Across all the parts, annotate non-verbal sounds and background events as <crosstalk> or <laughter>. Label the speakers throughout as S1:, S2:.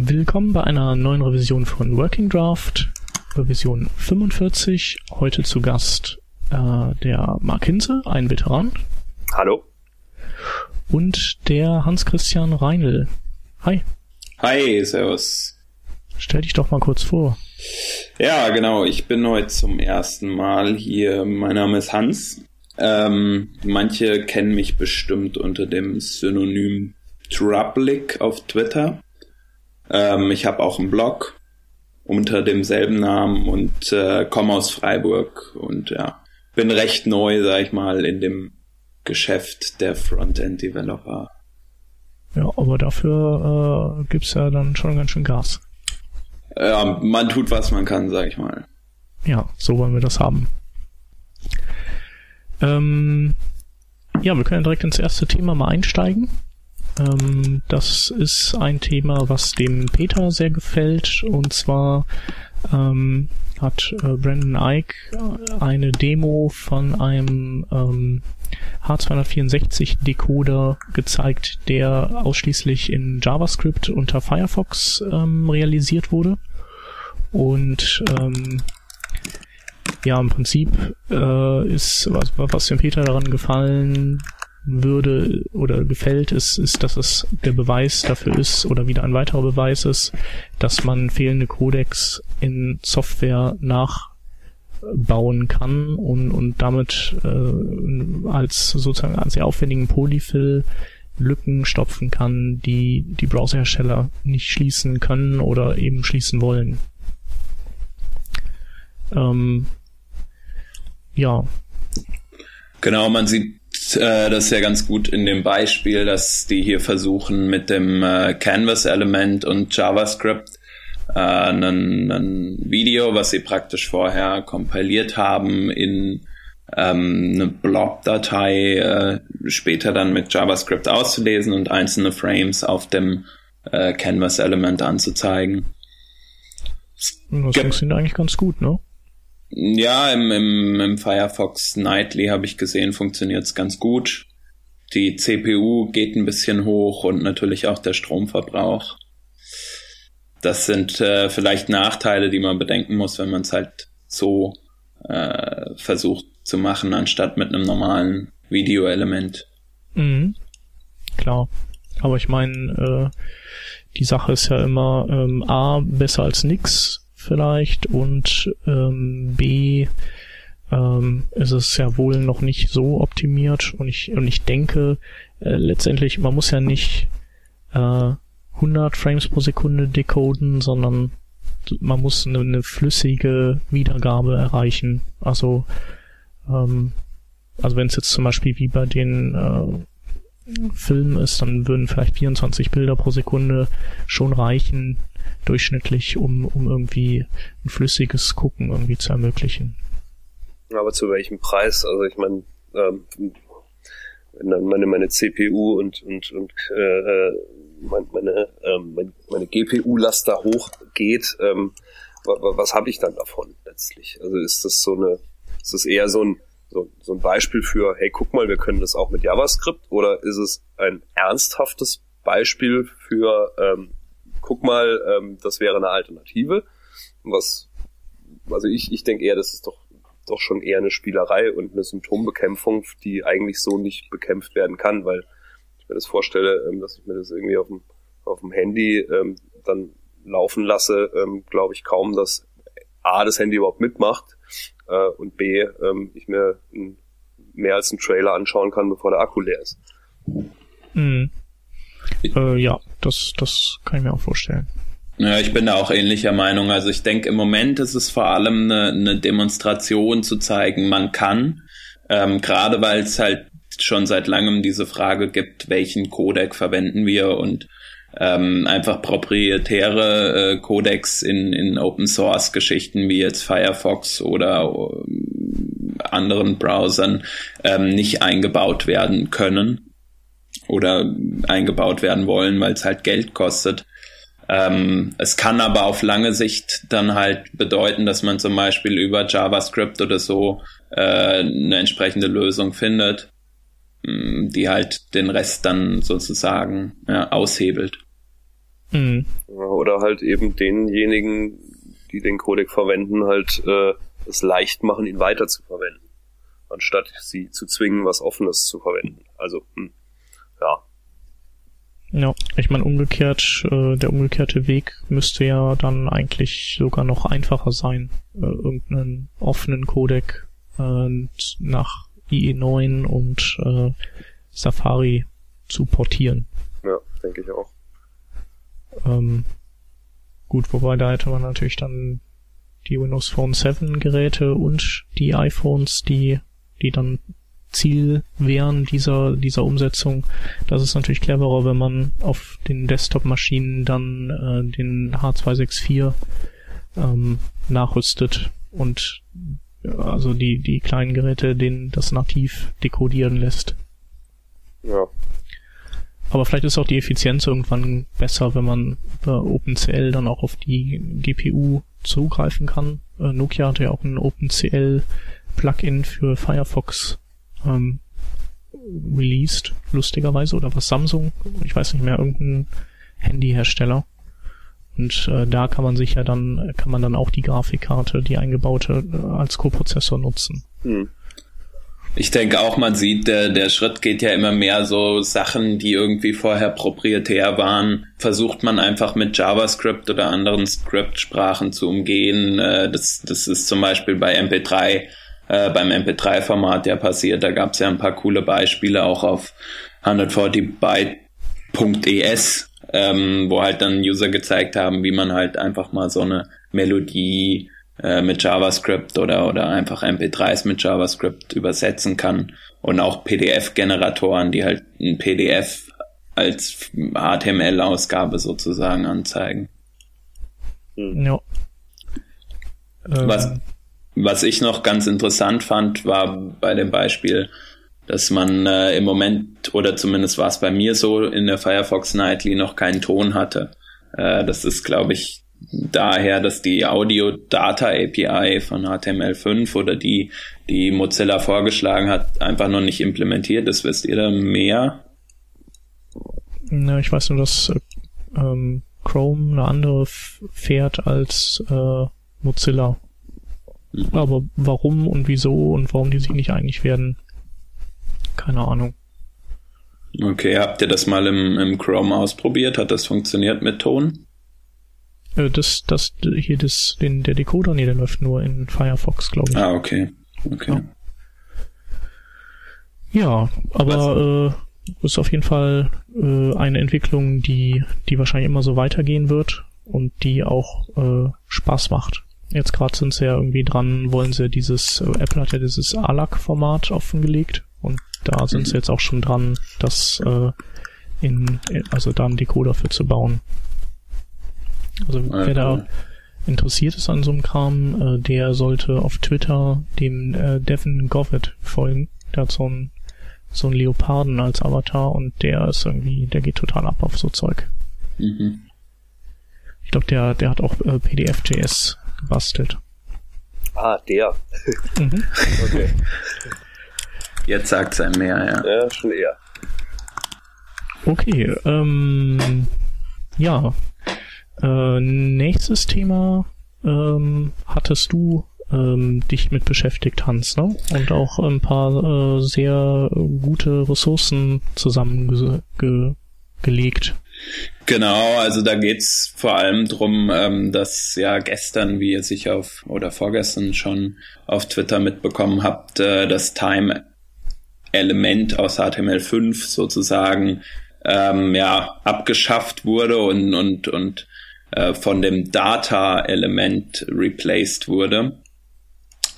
S1: Willkommen bei einer neuen Revision von Working Draft, Revision 45. Heute zu Gast äh, der Mark Hinze, ein Veteran.
S2: Hallo.
S1: Und der Hans-Christian Reinl. Hi.
S2: Hi, servus.
S1: Stell dich doch mal kurz vor.
S2: Ja, genau. Ich bin heute zum ersten Mal hier. Mein Name ist Hans. Ähm, manche kennen mich bestimmt unter dem Synonym Troublic auf Twitter. Ähm, ich habe auch einen Blog unter demselben Namen und äh, komme aus Freiburg und ja, bin recht neu, sag ich mal, in dem Geschäft der Frontend-Developer.
S1: Ja, aber dafür äh, gibt's ja dann schon ganz schön Gas.
S2: Ja, man tut, was man kann, sag ich mal.
S1: Ja, so wollen wir das haben. Ähm, ja, wir können direkt ins erste Thema mal einsteigen. Ähm, das ist ein Thema, was dem Peter sehr gefällt. Und zwar ähm, hat äh, Brandon Ike eine Demo von einem ähm, H264 Decoder gezeigt, der ausschließlich in JavaScript unter Firefox ähm, realisiert wurde. Und ähm, ja, im Prinzip äh, ist, was, was dem Peter daran gefallen würde oder gefällt, ist, ist, dass es der Beweis dafür ist oder wieder ein weiterer Beweis ist, dass man fehlende Codecs in Software nachbauen kann und, und damit äh, als sozusagen als sehr aufwendigen Polyfill Lücken stopfen kann, die die Browserhersteller nicht schließen können oder eben schließen wollen. Ähm, ja.
S2: Genau, man sieht äh, das ja ganz gut in dem Beispiel, dass die hier versuchen mit dem äh, Canvas-Element und JavaScript äh, ein, ein Video, was sie praktisch vorher kompiliert haben, in ähm, eine Blob-Datei äh, später dann mit JavaScript auszulesen und einzelne Frames auf dem äh, Canvas-Element anzuzeigen.
S1: Das funktioniert eigentlich ganz gut, ne?
S2: Ja, im, im, im Firefox Nightly habe ich gesehen, funktioniert es ganz gut. Die CPU geht ein bisschen hoch und natürlich auch der Stromverbrauch. Das sind äh, vielleicht Nachteile, die man bedenken muss, wenn man es halt so äh, versucht zu machen, anstatt mit einem normalen Videoelement.
S1: Mhm. Klar. Aber ich meine, äh, die Sache ist ja immer ähm, A, besser als nix vielleicht und ähm, B ähm, ist es ja wohl noch nicht so optimiert und ich und ich denke äh, letztendlich man muss ja nicht äh, 100 Frames pro Sekunde decoden, sondern man muss eine, eine flüssige Wiedergabe erreichen. Also ähm, also wenn es jetzt zum Beispiel wie bei den äh, Filmen ist, dann würden vielleicht 24 Bilder pro Sekunde schon reichen, durchschnittlich, um, um irgendwie ein flüssiges Gucken irgendwie zu ermöglichen.
S3: Aber zu welchem Preis? Also ich meine, ähm, wenn dann meine, meine CPU und, und, und äh, meine, meine, ähm, meine, meine GPU-Last da hochgeht, ähm, was habe ich dann davon letztlich? Also ist das so eine, ist das eher so ein, so, so ein Beispiel für, hey, guck mal, wir können das auch mit JavaScript, oder ist es ein ernsthaftes Beispiel für, ähm, guck mal, ähm, das wäre eine Alternative. Was, also ich, ich denke eher, das ist doch, doch schon eher eine Spielerei und eine Symptombekämpfung, die eigentlich so nicht bekämpft werden kann, weil ich mir das vorstelle, ähm, dass ich mir das irgendwie auf dem, auf dem Handy ähm, dann laufen lasse, ähm, glaube ich kaum, dass A, das Handy überhaupt mitmacht äh, und B, ähm, ich mir ein, mehr als einen Trailer anschauen kann, bevor der Akku leer ist.
S1: Mhm. Äh, ja, das, das kann ich mir auch vorstellen.
S2: Ja, ich bin da auch ähnlicher Meinung. Also ich denke, im Moment ist es vor allem eine, eine Demonstration zu zeigen, man kann, ähm, gerade weil es halt schon seit langem diese Frage gibt, welchen Codec verwenden wir und ähm, einfach proprietäre äh, Codecs in, in Open Source Geschichten wie jetzt Firefox oder äh, anderen Browsern ähm, nicht eingebaut werden können oder eingebaut werden wollen, weil es halt Geld kostet. Ähm, es kann aber auf lange Sicht dann halt bedeuten, dass man zum Beispiel über JavaScript oder so äh, eine entsprechende Lösung findet, mm, die halt den Rest dann sozusagen ja, aushebelt.
S3: Mhm. Oder oder halt eben denjenigen, die den Codec verwenden, halt äh, es leicht machen, ihn weiter zu verwenden, anstatt sie zu zwingen, was Offenes zu verwenden. Also, hm, ja.
S1: Ja, ich meine, umgekehrt, äh, der umgekehrte Weg müsste ja dann eigentlich sogar noch einfacher sein, äh, irgendeinen offenen Codec äh, nach IE9 und äh, Safari zu portieren.
S3: Ja, denke ich auch.
S1: Ähm, gut, wobei da hätte man natürlich dann die Windows Phone 7 Geräte und die iPhones, die, die dann Ziel wären dieser, dieser Umsetzung. Das ist natürlich cleverer, wenn man auf den Desktop-Maschinen dann äh, den H264 ähm, nachrüstet und also die, die kleinen Geräte, denen das nativ dekodieren lässt.
S3: Ja.
S1: Aber vielleicht ist auch die Effizienz irgendwann besser, wenn man über OpenCL dann auch auf die GPU zugreifen kann. Äh, Nokia hatte ja auch ein OpenCL Plugin für Firefox ähm, released, lustigerweise, oder was Samsung, ich weiß nicht mehr, irgendein Handyhersteller. Und äh, da kann man sich ja dann, kann man dann auch die Grafikkarte, die eingebaute, äh, als Coprozessor nutzen. Hm.
S2: Ich denke auch, man sieht, der, der Schritt geht ja immer mehr so Sachen, die irgendwie vorher proprietär waren, versucht man einfach mit JavaScript oder anderen Script-Sprachen zu umgehen. Äh, das, das ist zum Beispiel bei MP3, äh, beim MP3-Format ja passiert. Da gab es ja ein paar coole Beispiele auch auf 140byte.es, ähm, wo halt dann User gezeigt haben, wie man halt einfach mal so eine Melodie äh, mit JavaScript oder, oder einfach MP3s mit JavaScript übersetzen kann. Und auch PDF-Generatoren, die halt ein PDF als HTML-Ausgabe sozusagen anzeigen.
S1: Hm. Ja.
S2: Was, ähm. Was ich noch ganz interessant fand, war bei dem Beispiel, dass man äh, im Moment, oder zumindest war es bei mir so, in der Firefox Nightly noch keinen Ton hatte. Äh, das ist, glaube ich, daher, dass die Audio Data API von HTML5 oder die, die Mozilla vorgeschlagen hat, einfach noch nicht implementiert ist. Wisst ihr da mehr?
S1: Na, ich weiß nur, dass ähm, Chrome eine andere fährt als äh, Mozilla. Aber warum und wieso und warum die sich nicht einig werden, keine Ahnung.
S2: Okay, habt ihr das mal im, im Chrome ausprobiert? Hat das funktioniert mit Ton?
S1: Äh, das, das, hier das, den, der Decoder, nee, der läuft nur in Firefox, glaube ich.
S2: Ah, okay. Okay.
S1: Ja, ja aber äh, ist auf jeden Fall äh, eine Entwicklung, die, die wahrscheinlich immer so weitergehen wird und die auch äh, Spaß macht. Jetzt gerade sind sie ja irgendwie dran, wollen sie dieses, äh, Apple hat ja dieses ALAC-Format offengelegt und da sind mhm. sie jetzt auch schon dran, das äh, in, also da einen Decoder für zu bauen. Also ja, wer da interessiert ist an so einem Kram, äh, der sollte auf Twitter dem äh, Devin Govett folgen. Der hat so einen so einen Leoparden als Avatar und der ist irgendwie, der geht total ab auf so Zeug. Mhm. Ich glaube, der, der hat auch äh, PDF.js gebastelt.
S3: Ah, der. Mhm.
S2: okay. <laughs> Jetzt sagt's einem mehr, ja.
S3: Ja, schon eher.
S1: Okay, ähm, ja, äh, nächstes Thema ähm, hattest du ähm, dich mit beschäftigt, Hans, ne? Und auch ein paar äh, sehr gute Ressourcen zusammengelegt. Ge
S2: Genau, also da geht's vor allem drum, ähm, dass ja gestern, wie ihr sicher auf oder vorgestern schon auf Twitter mitbekommen habt, äh, das Time-Element aus HTML5 sozusagen ähm, ja abgeschafft wurde und und und äh, von dem Data-Element replaced wurde.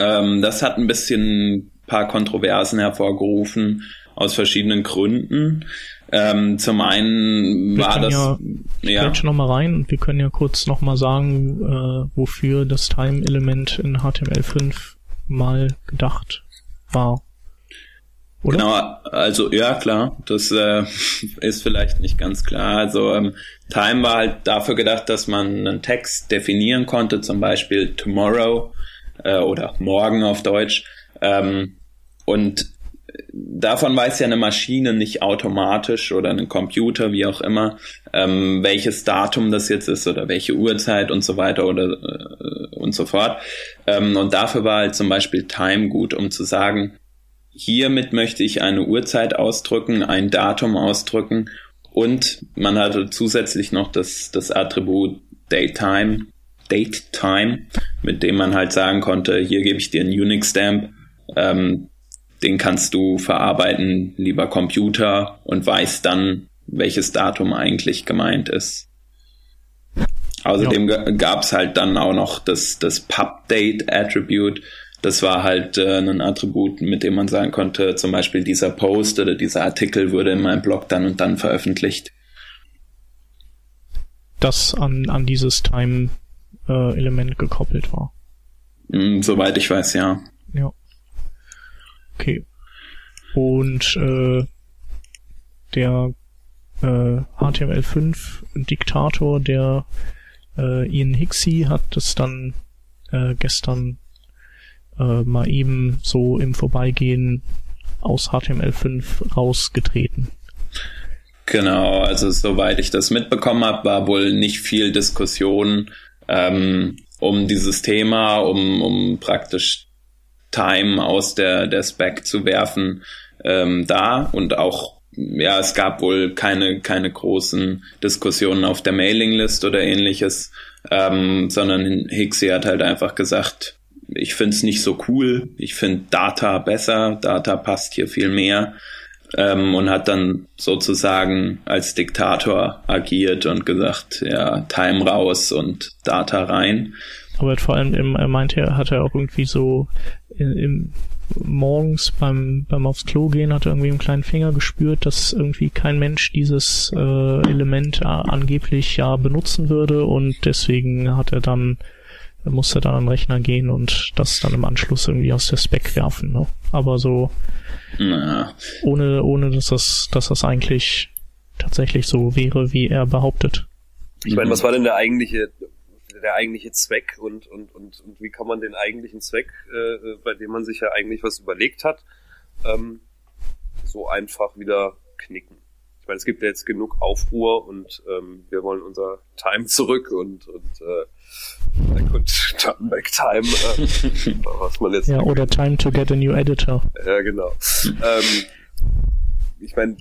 S2: Ähm, das hat ein bisschen paar Kontroversen hervorgerufen aus verschiedenen Gründen. Ähm, zum einen wir war das. Ja,
S1: ich ja. noch mal rein und wir können ja kurz noch mal sagen, äh, wofür das Time-Element in HTML5 mal gedacht war.
S2: Oder? Genau, also ja klar, das äh, <laughs> ist vielleicht nicht ganz klar. Also ähm, Time war halt dafür gedacht, dass man einen Text definieren konnte, zum Beispiel tomorrow äh, oder morgen auf Deutsch. Ähm, und davon weiß ja eine Maschine nicht automatisch oder ein Computer, wie auch immer, ähm, welches Datum das jetzt ist oder welche Uhrzeit und so weiter oder äh, und so fort. Ähm, und dafür war halt zum Beispiel Time gut, um zu sagen, hiermit möchte ich eine Uhrzeit ausdrücken, ein Datum ausdrücken und man hatte zusätzlich noch das, das Attribut Datetime, Datetime, mit dem man halt sagen konnte, hier gebe ich dir einen Unix-Stamp, ähm, den kannst du verarbeiten, lieber Computer, und weißt dann, welches Datum eigentlich gemeint ist. Außerdem ja. gab es halt dann auch noch das, das Pub-Date-Attribute. Das war halt äh, ein Attribut, mit dem man sagen konnte, zum Beispiel dieser Post oder dieser Artikel wurde in meinem Blog dann und dann veröffentlicht.
S1: Das an, an dieses Time-Element äh, gekoppelt war.
S2: Mm, soweit ich weiß, ja.
S1: Ja. Okay. Und äh, der äh, HTML5-Diktator, der äh, Ian Hixie, hat es dann äh, gestern äh, mal eben so im Vorbeigehen aus HTML5 rausgetreten.
S2: Genau, also soweit ich das mitbekommen habe, war wohl nicht viel Diskussion ähm, um dieses Thema, um, um praktisch Time aus der, der Spec zu werfen, ähm, da und auch ja, es gab wohl keine, keine großen Diskussionen auf der Mailinglist oder ähnliches, ähm, sondern Hixie hat halt einfach gesagt, ich find's nicht so cool, ich find Data besser, Data passt hier viel mehr ähm, und hat dann sozusagen als Diktator agiert und gesagt, ja, Time raus und Data rein.
S1: Aber vor allem, er meinte, hat er auch irgendwie so im, morgens beim, beim aufs Klo gehen hat er irgendwie einen kleinen Finger gespürt, dass irgendwie kein Mensch dieses äh, Element äh, angeblich ja benutzen würde und deswegen hat er dann musste dann an den Rechner gehen und das dann im Anschluss irgendwie aus der Spec werfen. Ne? Aber so Na. ohne ohne dass das dass das eigentlich tatsächlich so wäre, wie er behauptet.
S3: Ich meine, was war denn der eigentliche der eigentliche Zweck und, und, und, und wie kann man den eigentlichen Zweck, äh, bei dem man sich ja eigentlich was überlegt hat, ähm, so einfach wieder knicken. Ich meine, es gibt ja jetzt genug Aufruhr und ähm, wir wollen unser Time zurück und, und äh, back und <laughs> turn back time, äh, was man jetzt.
S1: Ja, oder time to get a new editor.
S3: Ja, genau. ähm, ich meine,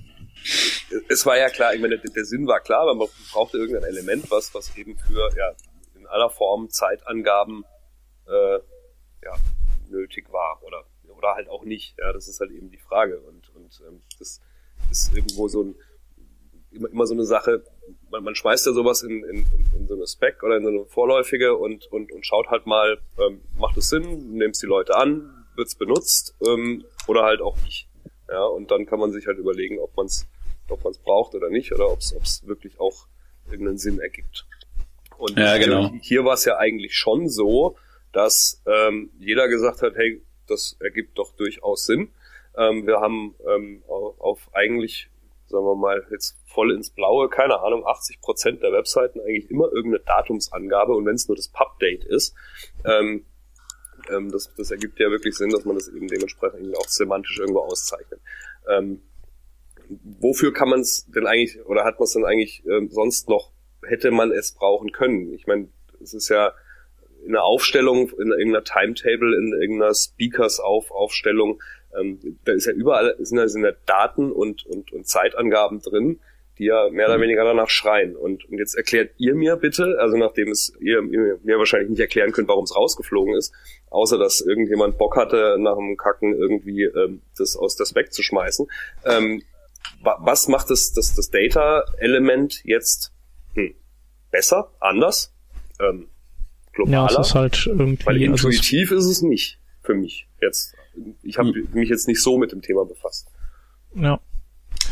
S3: es war ja klar, ich meine, der, der Sinn war klar, weil man brauchte irgendein Element, was, was eben für ja, aller Form Zeitangaben äh, ja, nötig war oder oder halt auch nicht. Ja, das ist halt eben die Frage und und ähm, das ist irgendwo so ein immer, immer so eine Sache. Man, man schmeißt ja sowas in, in, in so eine Spec oder in so eine vorläufige und und und schaut halt mal, ähm, macht es Sinn, nimmst die Leute an, wird's benutzt ähm, oder halt auch nicht. Ja, und dann kann man sich halt überlegen, ob man es ob man's braucht oder nicht oder ob es wirklich auch irgendeinen Sinn ergibt. Und
S2: ja, genau.
S3: hier war es ja eigentlich schon so, dass ähm, jeder gesagt hat, hey, das ergibt doch durchaus Sinn. Ähm, wir haben ähm, auf, auf eigentlich, sagen wir mal, jetzt voll ins Blaue, keine Ahnung, 80 Prozent der Webseiten eigentlich immer irgendeine Datumsangabe und wenn es nur das Pub-Date ist, ähm, ähm, das, das ergibt ja wirklich Sinn, dass man das eben dementsprechend auch semantisch irgendwo auszeichnet. Ähm, wofür kann man es denn eigentlich oder hat man es denn eigentlich ähm, sonst noch hätte man es brauchen können. Ich meine, es ist ja in einer Aufstellung, in irgendeiner Timetable, in irgendeiner Speakers-Aufstellung, ähm, da ist ja überall sind da, sind da Daten und, und, und Zeitangaben drin, die ja mehr oder mhm. weniger danach schreien. Und, und jetzt erklärt ihr mir bitte, also nachdem es ihr, ihr mir wahrscheinlich nicht erklären könnt, warum es rausgeflogen ist, außer dass irgendjemand Bock hatte, nach dem Kacken irgendwie ähm, das aus das wegzuschmeißen. Ähm, was macht das, das, das Data-Element jetzt hm, besser, anders, ähm, globaler.
S1: Ja, es ist halt irgendwie.
S3: Weil intuitiv also ist es nicht für mich jetzt. Ich habe hm. mich jetzt nicht so mit dem Thema befasst.
S1: Ja.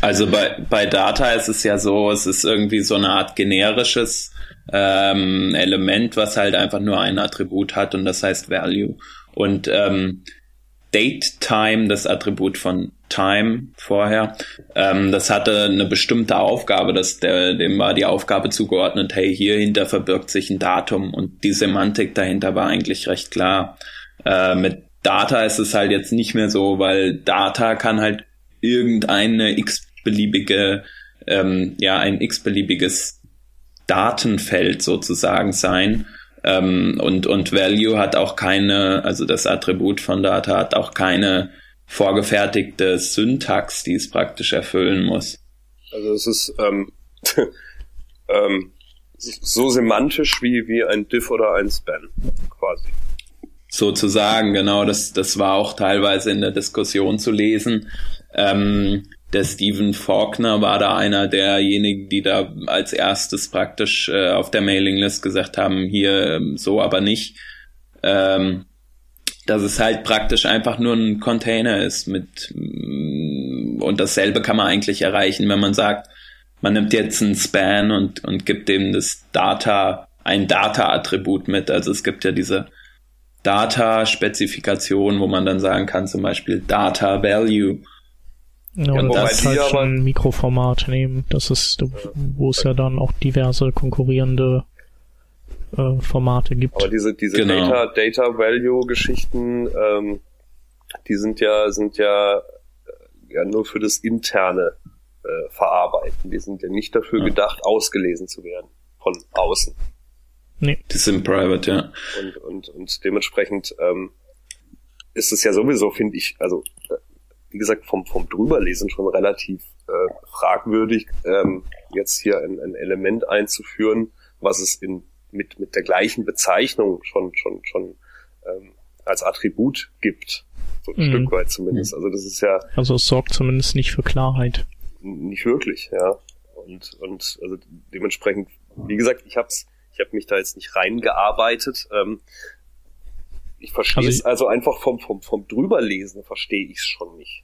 S2: Also bei, bei Data ist es ja so, es ist irgendwie so eine Art generisches ähm, Element, was halt einfach nur ein Attribut hat und das heißt Value. Und ähm, Date Time, das Attribut von Time vorher, ähm, das hatte eine bestimmte Aufgabe, das, der, dem war die Aufgabe zugeordnet, hey, hierhinter verbirgt sich ein Datum und die Semantik dahinter war eigentlich recht klar. Äh, mit Data ist es halt jetzt nicht mehr so, weil Data kann halt irgendeine x-beliebige, ähm, ja, ein x-beliebiges Datenfeld sozusagen sein. Ähm, und, und Value hat auch keine, also das Attribut von Data hat auch keine vorgefertigte Syntax, die es praktisch erfüllen muss.
S3: Also es ist ähm, <laughs> ähm, so semantisch wie, wie ein Diff oder ein Span, quasi.
S2: Sozusagen, genau, das, das war auch teilweise in der Diskussion zu lesen. Ähm, der Stephen Faulkner war da einer derjenigen, die da als erstes praktisch äh, auf der Mailinglist gesagt haben, hier ähm, so aber nicht. Ähm, dass es halt praktisch einfach nur ein Container ist mit und dasselbe kann man eigentlich erreichen, wenn man sagt, man nimmt jetzt einen Span und, und gibt dem das Data, ein Data-Attribut mit. Also es gibt ja diese Data-Spezifikation, wo man dann sagen kann, zum Beispiel Data Value.
S1: Ja, und das halt schon ein Mikroformat nehmen. Das ist, wo es ja dann auch diverse konkurrierende äh, Formate gibt.
S3: Aber diese, diese genau. Data, Data Value Geschichten, ähm, die sind ja, sind ja, äh, ja nur für das interne äh, Verarbeiten. Die sind ja nicht dafür ja. gedacht, ausgelesen zu werden von außen.
S2: Nee. Die sind private, ja.
S3: Und, und, und dementsprechend ähm, ist es ja sowieso, finde ich, also äh, wie gesagt, vom, vom Drüberlesen schon relativ äh, fragwürdig, ähm, jetzt hier ein, ein Element einzuführen, was es in, mit, mit der gleichen Bezeichnung schon, schon, schon ähm, als Attribut gibt. So ein mhm. Stück weit zumindest. Also das ist ja.
S1: Also es sorgt zumindest nicht für Klarheit.
S3: Nicht wirklich, ja. Und, und also dementsprechend, wie gesagt, ich hab's, ich habe mich da jetzt nicht reingearbeitet. Ähm, ich verstehe also es also einfach vom, vom, vom drüberlesen verstehe ich es schon nicht.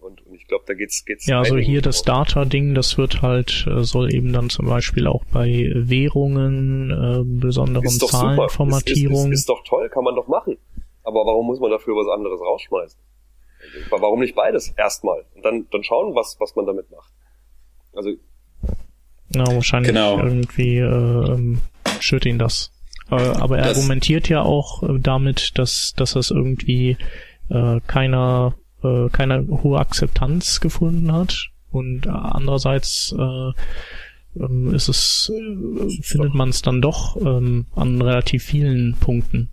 S3: Und, und ich glaube, da geht's geht's.
S1: Ja, also hier das Data-Ding, das wird halt, äh, soll eben dann zum Beispiel auch bei Währungen, äh, besonderen Zahlenformatierungen.
S3: Ist, ist, ist, ist doch toll, kann man doch machen. Aber warum muss man dafür was anderes rausschmeißen? Warum nicht beides erstmal? Und dann, dann schauen, was, was man damit macht. Also.
S1: Ja, wahrscheinlich genau. irgendwie äh, ähm, schürt ihn das. Äh, aber er das argumentiert ja auch äh, damit, dass, dass das irgendwie äh, keiner, äh, keine hohe Akzeptanz gefunden hat. Und andererseits äh, ähm, ist es, äh, findet man es dann doch ähm, an relativ vielen Punkten.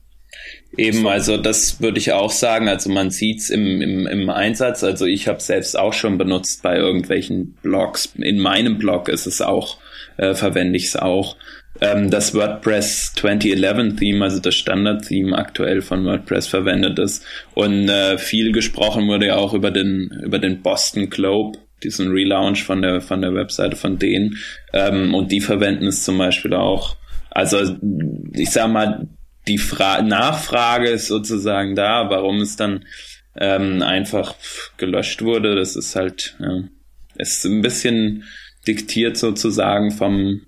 S2: Eben, also das würde ich auch sagen. Also man sieht's im, im, im Einsatz. Also ich habe selbst auch schon benutzt bei irgendwelchen Blogs. In meinem Blog ist es auch, äh, verwende ich es auch. Ähm, das WordPress 2011 Theme, also das Standard-Theme aktuell von WordPress verwendet ist. Und äh, viel gesprochen wurde ja auch über den, über den Boston Globe diesen Relaunch von der von der Webseite von denen ähm, und die verwenden es zum Beispiel auch. Also ich sag mal, die Fra Nachfrage ist sozusagen da, warum es dann ähm, einfach gelöscht wurde. Das ist halt, ja, ist ein bisschen diktiert sozusagen vom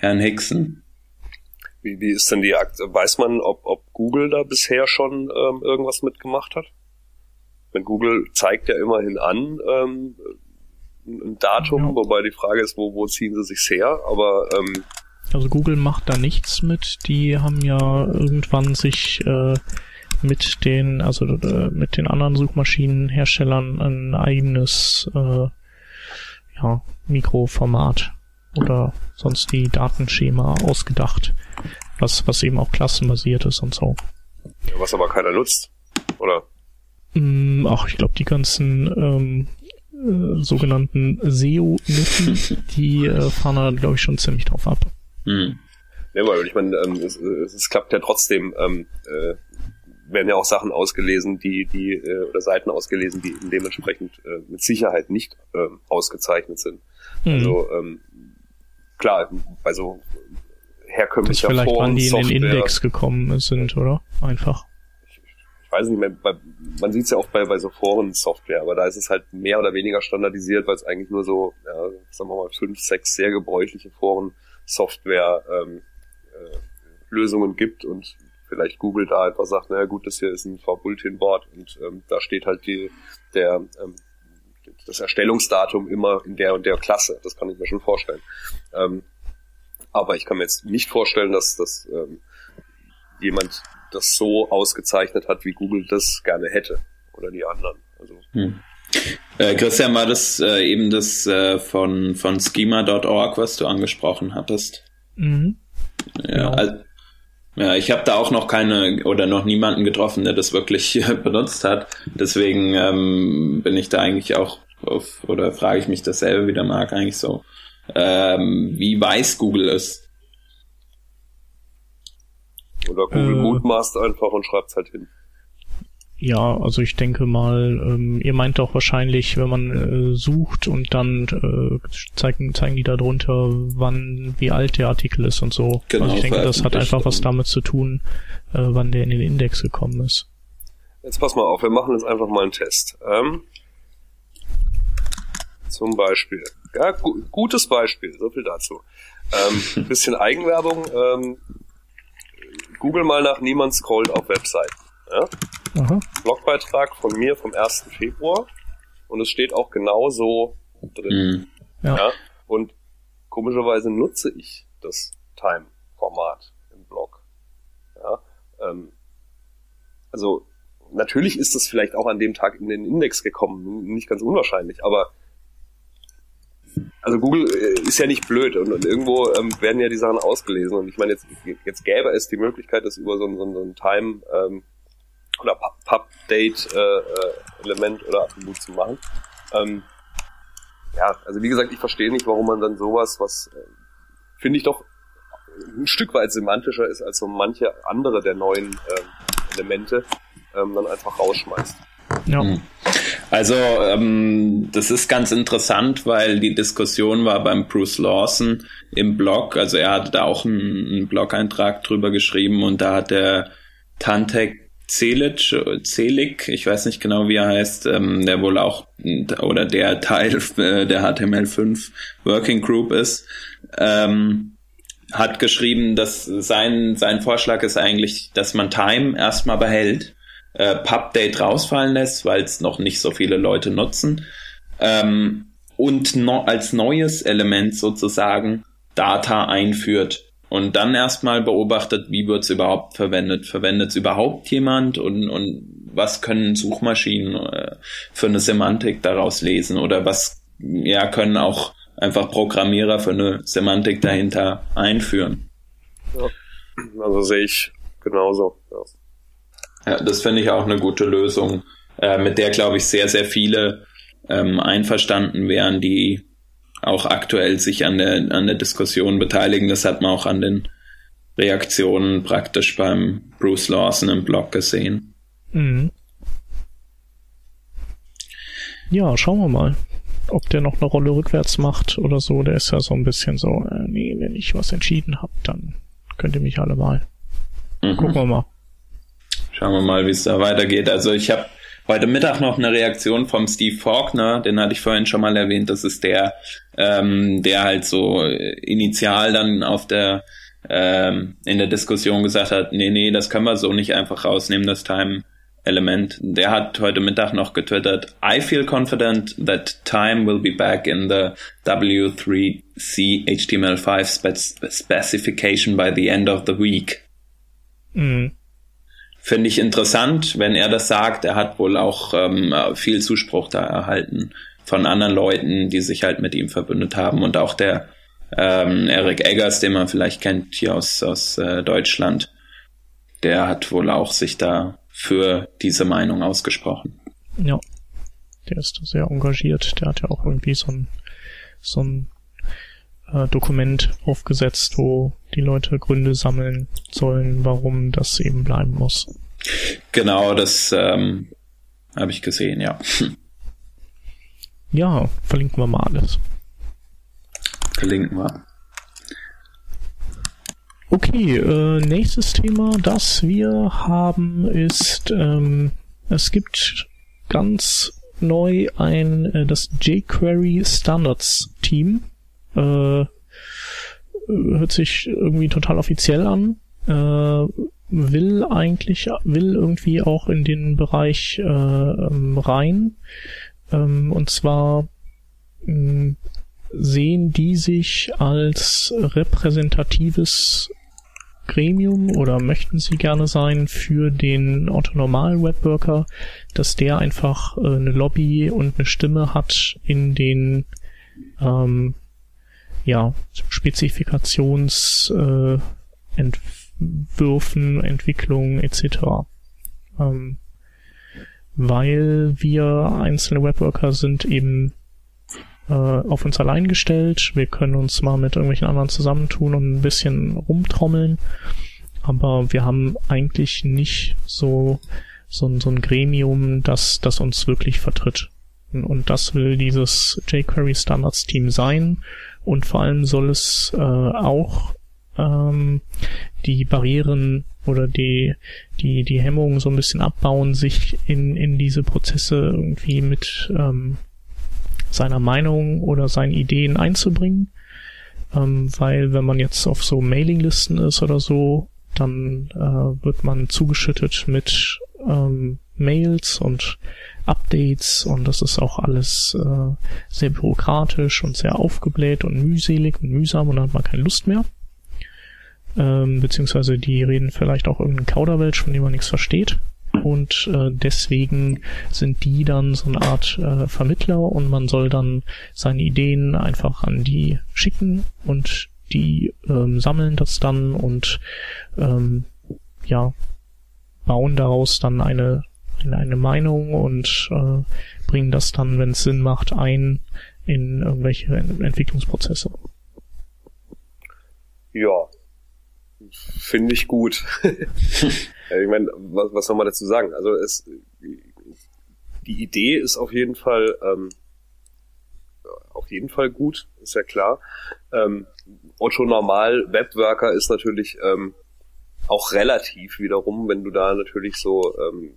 S2: Herrn Hickson.
S3: Wie, wie ist denn die Akte? Weiß man, ob, ob Google da bisher schon ähm, irgendwas mitgemacht hat? Wenn Google zeigt ja immerhin an ähm, ein Datum, ja. wobei die Frage ist, wo, wo ziehen sie sich her? Aber ähm,
S1: also Google macht da nichts mit. Die haben ja irgendwann sich äh, mit den, also äh, mit den anderen Suchmaschinenherstellern ein eigenes äh, ja, Mikroformat oder sonst die Datenschema ausgedacht, was, was eben auch klassenbasiert ist und so.
S3: Ja, was aber keiner nutzt, oder?
S1: Mm, ach, ich glaube, die ganzen ähm, äh, sogenannten SEO-Nutten, die äh, fahren da, glaube ich, schon ziemlich drauf ab.
S3: Mhm. Ja, weil ich meine, ähm, es, es, klappt ja trotzdem, ähm, äh, werden ja auch Sachen ausgelesen, die, die, äh, oder Seiten ausgelesen, die dementsprechend äh, mit Sicherheit nicht äh, ausgezeichnet sind. Mhm. Also ähm, klar, bei so herkömmlicher
S1: das vielleicht Foren, wann die in den Index gekommen sind, oder? Einfach.
S3: Ich, ich weiß nicht mehr, bei, man sieht es ja auch bei, bei so Foren-Software, aber da ist es halt mehr oder weniger standardisiert, weil es eigentlich nur so, ja, sagen wir mal, fünf, sechs sehr gebräuchliche Foren Software ähm, äh, Lösungen gibt und vielleicht Google da einfach sagt, naja gut, das hier ist ein V-Bulletin-Board und ähm, da steht halt die, der, ähm, das Erstellungsdatum immer in der und der Klasse. Das kann ich mir schon vorstellen. Ähm, aber ich kann mir jetzt nicht vorstellen, dass, dass ähm, jemand das so ausgezeichnet hat, wie Google das gerne hätte oder die anderen. Also
S2: hm. Äh, Christian, war das äh, eben das äh, von, von schema.org, was du angesprochen hattest? Mhm. Ja, genau. also, ja, ich habe da auch noch keine oder noch niemanden getroffen, der das wirklich benutzt hat. Deswegen ähm, bin ich da eigentlich auch auf, oder frage ich mich dasselbe wieder, Marc, eigentlich so. Ähm, wie weiß Google es?
S3: Oder Google äh, mutmaßt einfach und schreibt es halt hin.
S1: Ja, also ich denke mal, ähm, ihr meint doch wahrscheinlich, wenn man äh, sucht und dann äh, zeigen, zeigen die da drunter, wann, wie alt der Artikel ist und so. Genau, also ich denke, das hat einfach was damit zu tun, äh, wann der in den Index gekommen ist.
S3: Jetzt pass mal auf, wir machen jetzt einfach mal einen Test. Ähm, zum Beispiel. Ja, gu gutes Beispiel, so viel dazu. Ähm, <laughs> bisschen Eigenwerbung. Ähm, Google mal nach Niemand scrollt auf Webseiten. Ja? Aha. Blogbeitrag von mir vom 1. Februar und es steht auch genau so drin. Mhm. Ja. ja. Und komischerweise nutze ich das Time-Format im Blog. Ja. Ähm, also natürlich ist das vielleicht auch an dem Tag in den Index gekommen, nicht ganz unwahrscheinlich, aber also Google äh, ist ja nicht blöd und, und irgendwo ähm, werden ja die Sachen ausgelesen und ich meine jetzt jetzt gäbe es die Möglichkeit, das über so ein, so ein, so ein Time ähm, oder Pub-Date-Element äh, äh, oder Attribut zu machen. Ähm, ja, also wie gesagt, ich verstehe nicht, warum man dann sowas, was äh, finde ich doch ein Stück weit semantischer ist als so manche andere der neuen äh, Elemente, ähm, dann einfach rausschmeißt.
S2: Ja. Hm. Also ähm, das ist ganz interessant, weil die Diskussion war beim Bruce Lawson im Blog. Also er hatte da auch einen, einen Blog-Eintrag drüber geschrieben und da hat der Tantek Celic, Celic, ich weiß nicht genau, wie er heißt, ähm, der wohl auch oder der Teil äh, der HTML5 Working Group ist, ähm, hat geschrieben, dass sein, sein Vorschlag ist eigentlich, dass man Time erstmal behält, äh, PubDate rausfallen lässt, weil es noch nicht so viele Leute nutzen, ähm, und no, als neues Element sozusagen Data einführt und dann erstmal beobachtet, wie wird es überhaupt verwendet. Verwendet es überhaupt jemand und, und was können Suchmaschinen äh, für eine Semantik daraus lesen oder was ja können auch einfach Programmierer für eine Semantik dahinter einführen.
S3: Ja, also sehe ich genauso.
S2: Ja, ja das finde ich auch eine gute Lösung, äh, mit der glaube ich sehr, sehr viele ähm, einverstanden wären, die auch aktuell sich an der, an der Diskussion beteiligen. Das hat man auch an den Reaktionen praktisch beim Bruce Lawson im Blog gesehen. Mhm.
S1: Ja, schauen wir mal, ob der noch eine Rolle rückwärts macht oder so. Der ist ja so ein bisschen so, äh, nee, wenn ich was entschieden habe, dann könnt ihr mich alle mal. Mhm. Gucken wir mal.
S2: Schauen wir mal, wie es da weitergeht. Also ich habe heute Mittag noch eine Reaktion vom Steve Faulkner, den hatte ich vorhin schon mal erwähnt. Das ist der, ähm, der halt so initial dann auf der ähm, in der Diskussion gesagt hat, nee, nee, das können wir so nicht einfach rausnehmen, das Time Element. Der hat heute Mittag noch getwittert, I feel confident that time will be back in the W3C HTML5 spec specification by the end of the week. Mhm. Finde ich interessant, wenn er das sagt. Er hat wohl auch ähm, viel Zuspruch da erhalten von anderen Leuten, die sich halt mit ihm verbündet haben. Und auch der ähm, Eric Eggers, den man vielleicht kennt hier aus, aus äh, Deutschland, der hat wohl auch sich da für diese Meinung ausgesprochen.
S1: Ja, der ist sehr engagiert. Der hat ja auch irgendwie so ein, so ein äh, Dokument aufgesetzt, wo die Leute Gründe sammeln sollen, warum das eben bleiben muss.
S2: Genau, das ähm, habe ich gesehen, ja.
S1: Ja, verlinken wir mal alles.
S2: Verlinken wir.
S1: Okay, äh, nächstes Thema, das wir haben, ist, ähm, es gibt ganz neu ein äh, das jQuery Standards Team. Äh, hört sich irgendwie total offiziell an. Äh, will eigentlich, will irgendwie auch in den Bereich äh, ähm, rein. Ähm, und zwar äh, sehen die sich als repräsentatives Gremium oder möchten sie gerne sein für den orthonormalen Webworker, dass der einfach äh, eine Lobby und eine Stimme hat in den ähm, ja, Spezifikationsentwürfen, äh, Entwicklungen etc. Ähm, weil wir einzelne Webworker sind eben äh, auf uns allein gestellt. Wir können uns mal mit irgendwelchen anderen zusammentun und ein bisschen rumtrommeln. Aber wir haben eigentlich nicht so, so, so ein Gremium, das, das uns wirklich vertritt. Und das will dieses jQuery Standards Team sein. Und vor allem soll es äh, auch ähm, die Barrieren oder die, die, die Hemmungen so ein bisschen abbauen, sich in, in diese Prozesse irgendwie mit ähm, seiner Meinung oder seinen Ideen einzubringen. Ähm, weil wenn man jetzt auf so Mailinglisten ist oder so, dann äh, wird man zugeschüttet mit ähm, Mails und Updates und das ist auch alles äh, sehr bürokratisch und sehr aufgebläht und mühselig und mühsam und dann hat man keine Lust mehr. Ähm, beziehungsweise die reden vielleicht auch irgendeinen Kauderwelsch, von dem man nichts versteht. Und äh, deswegen sind die dann so eine Art äh, Vermittler und man soll dann seine Ideen einfach an die schicken und die ähm, sammeln das dann und ähm, ja bauen daraus dann eine eine, eine Meinung und äh, bringen das dann, wenn es Sinn macht, ein in irgendwelche Entwicklungsprozesse.
S3: Ja, finde ich gut. <laughs> ich meine, was, was soll man dazu sagen? Also es, die Idee ist auf jeden Fall ähm, auf jeden Fall gut, ist ja klar. Ähm, Otto Normal Webworker ist natürlich ähm, auch relativ wiederum, wenn du da natürlich so ähm,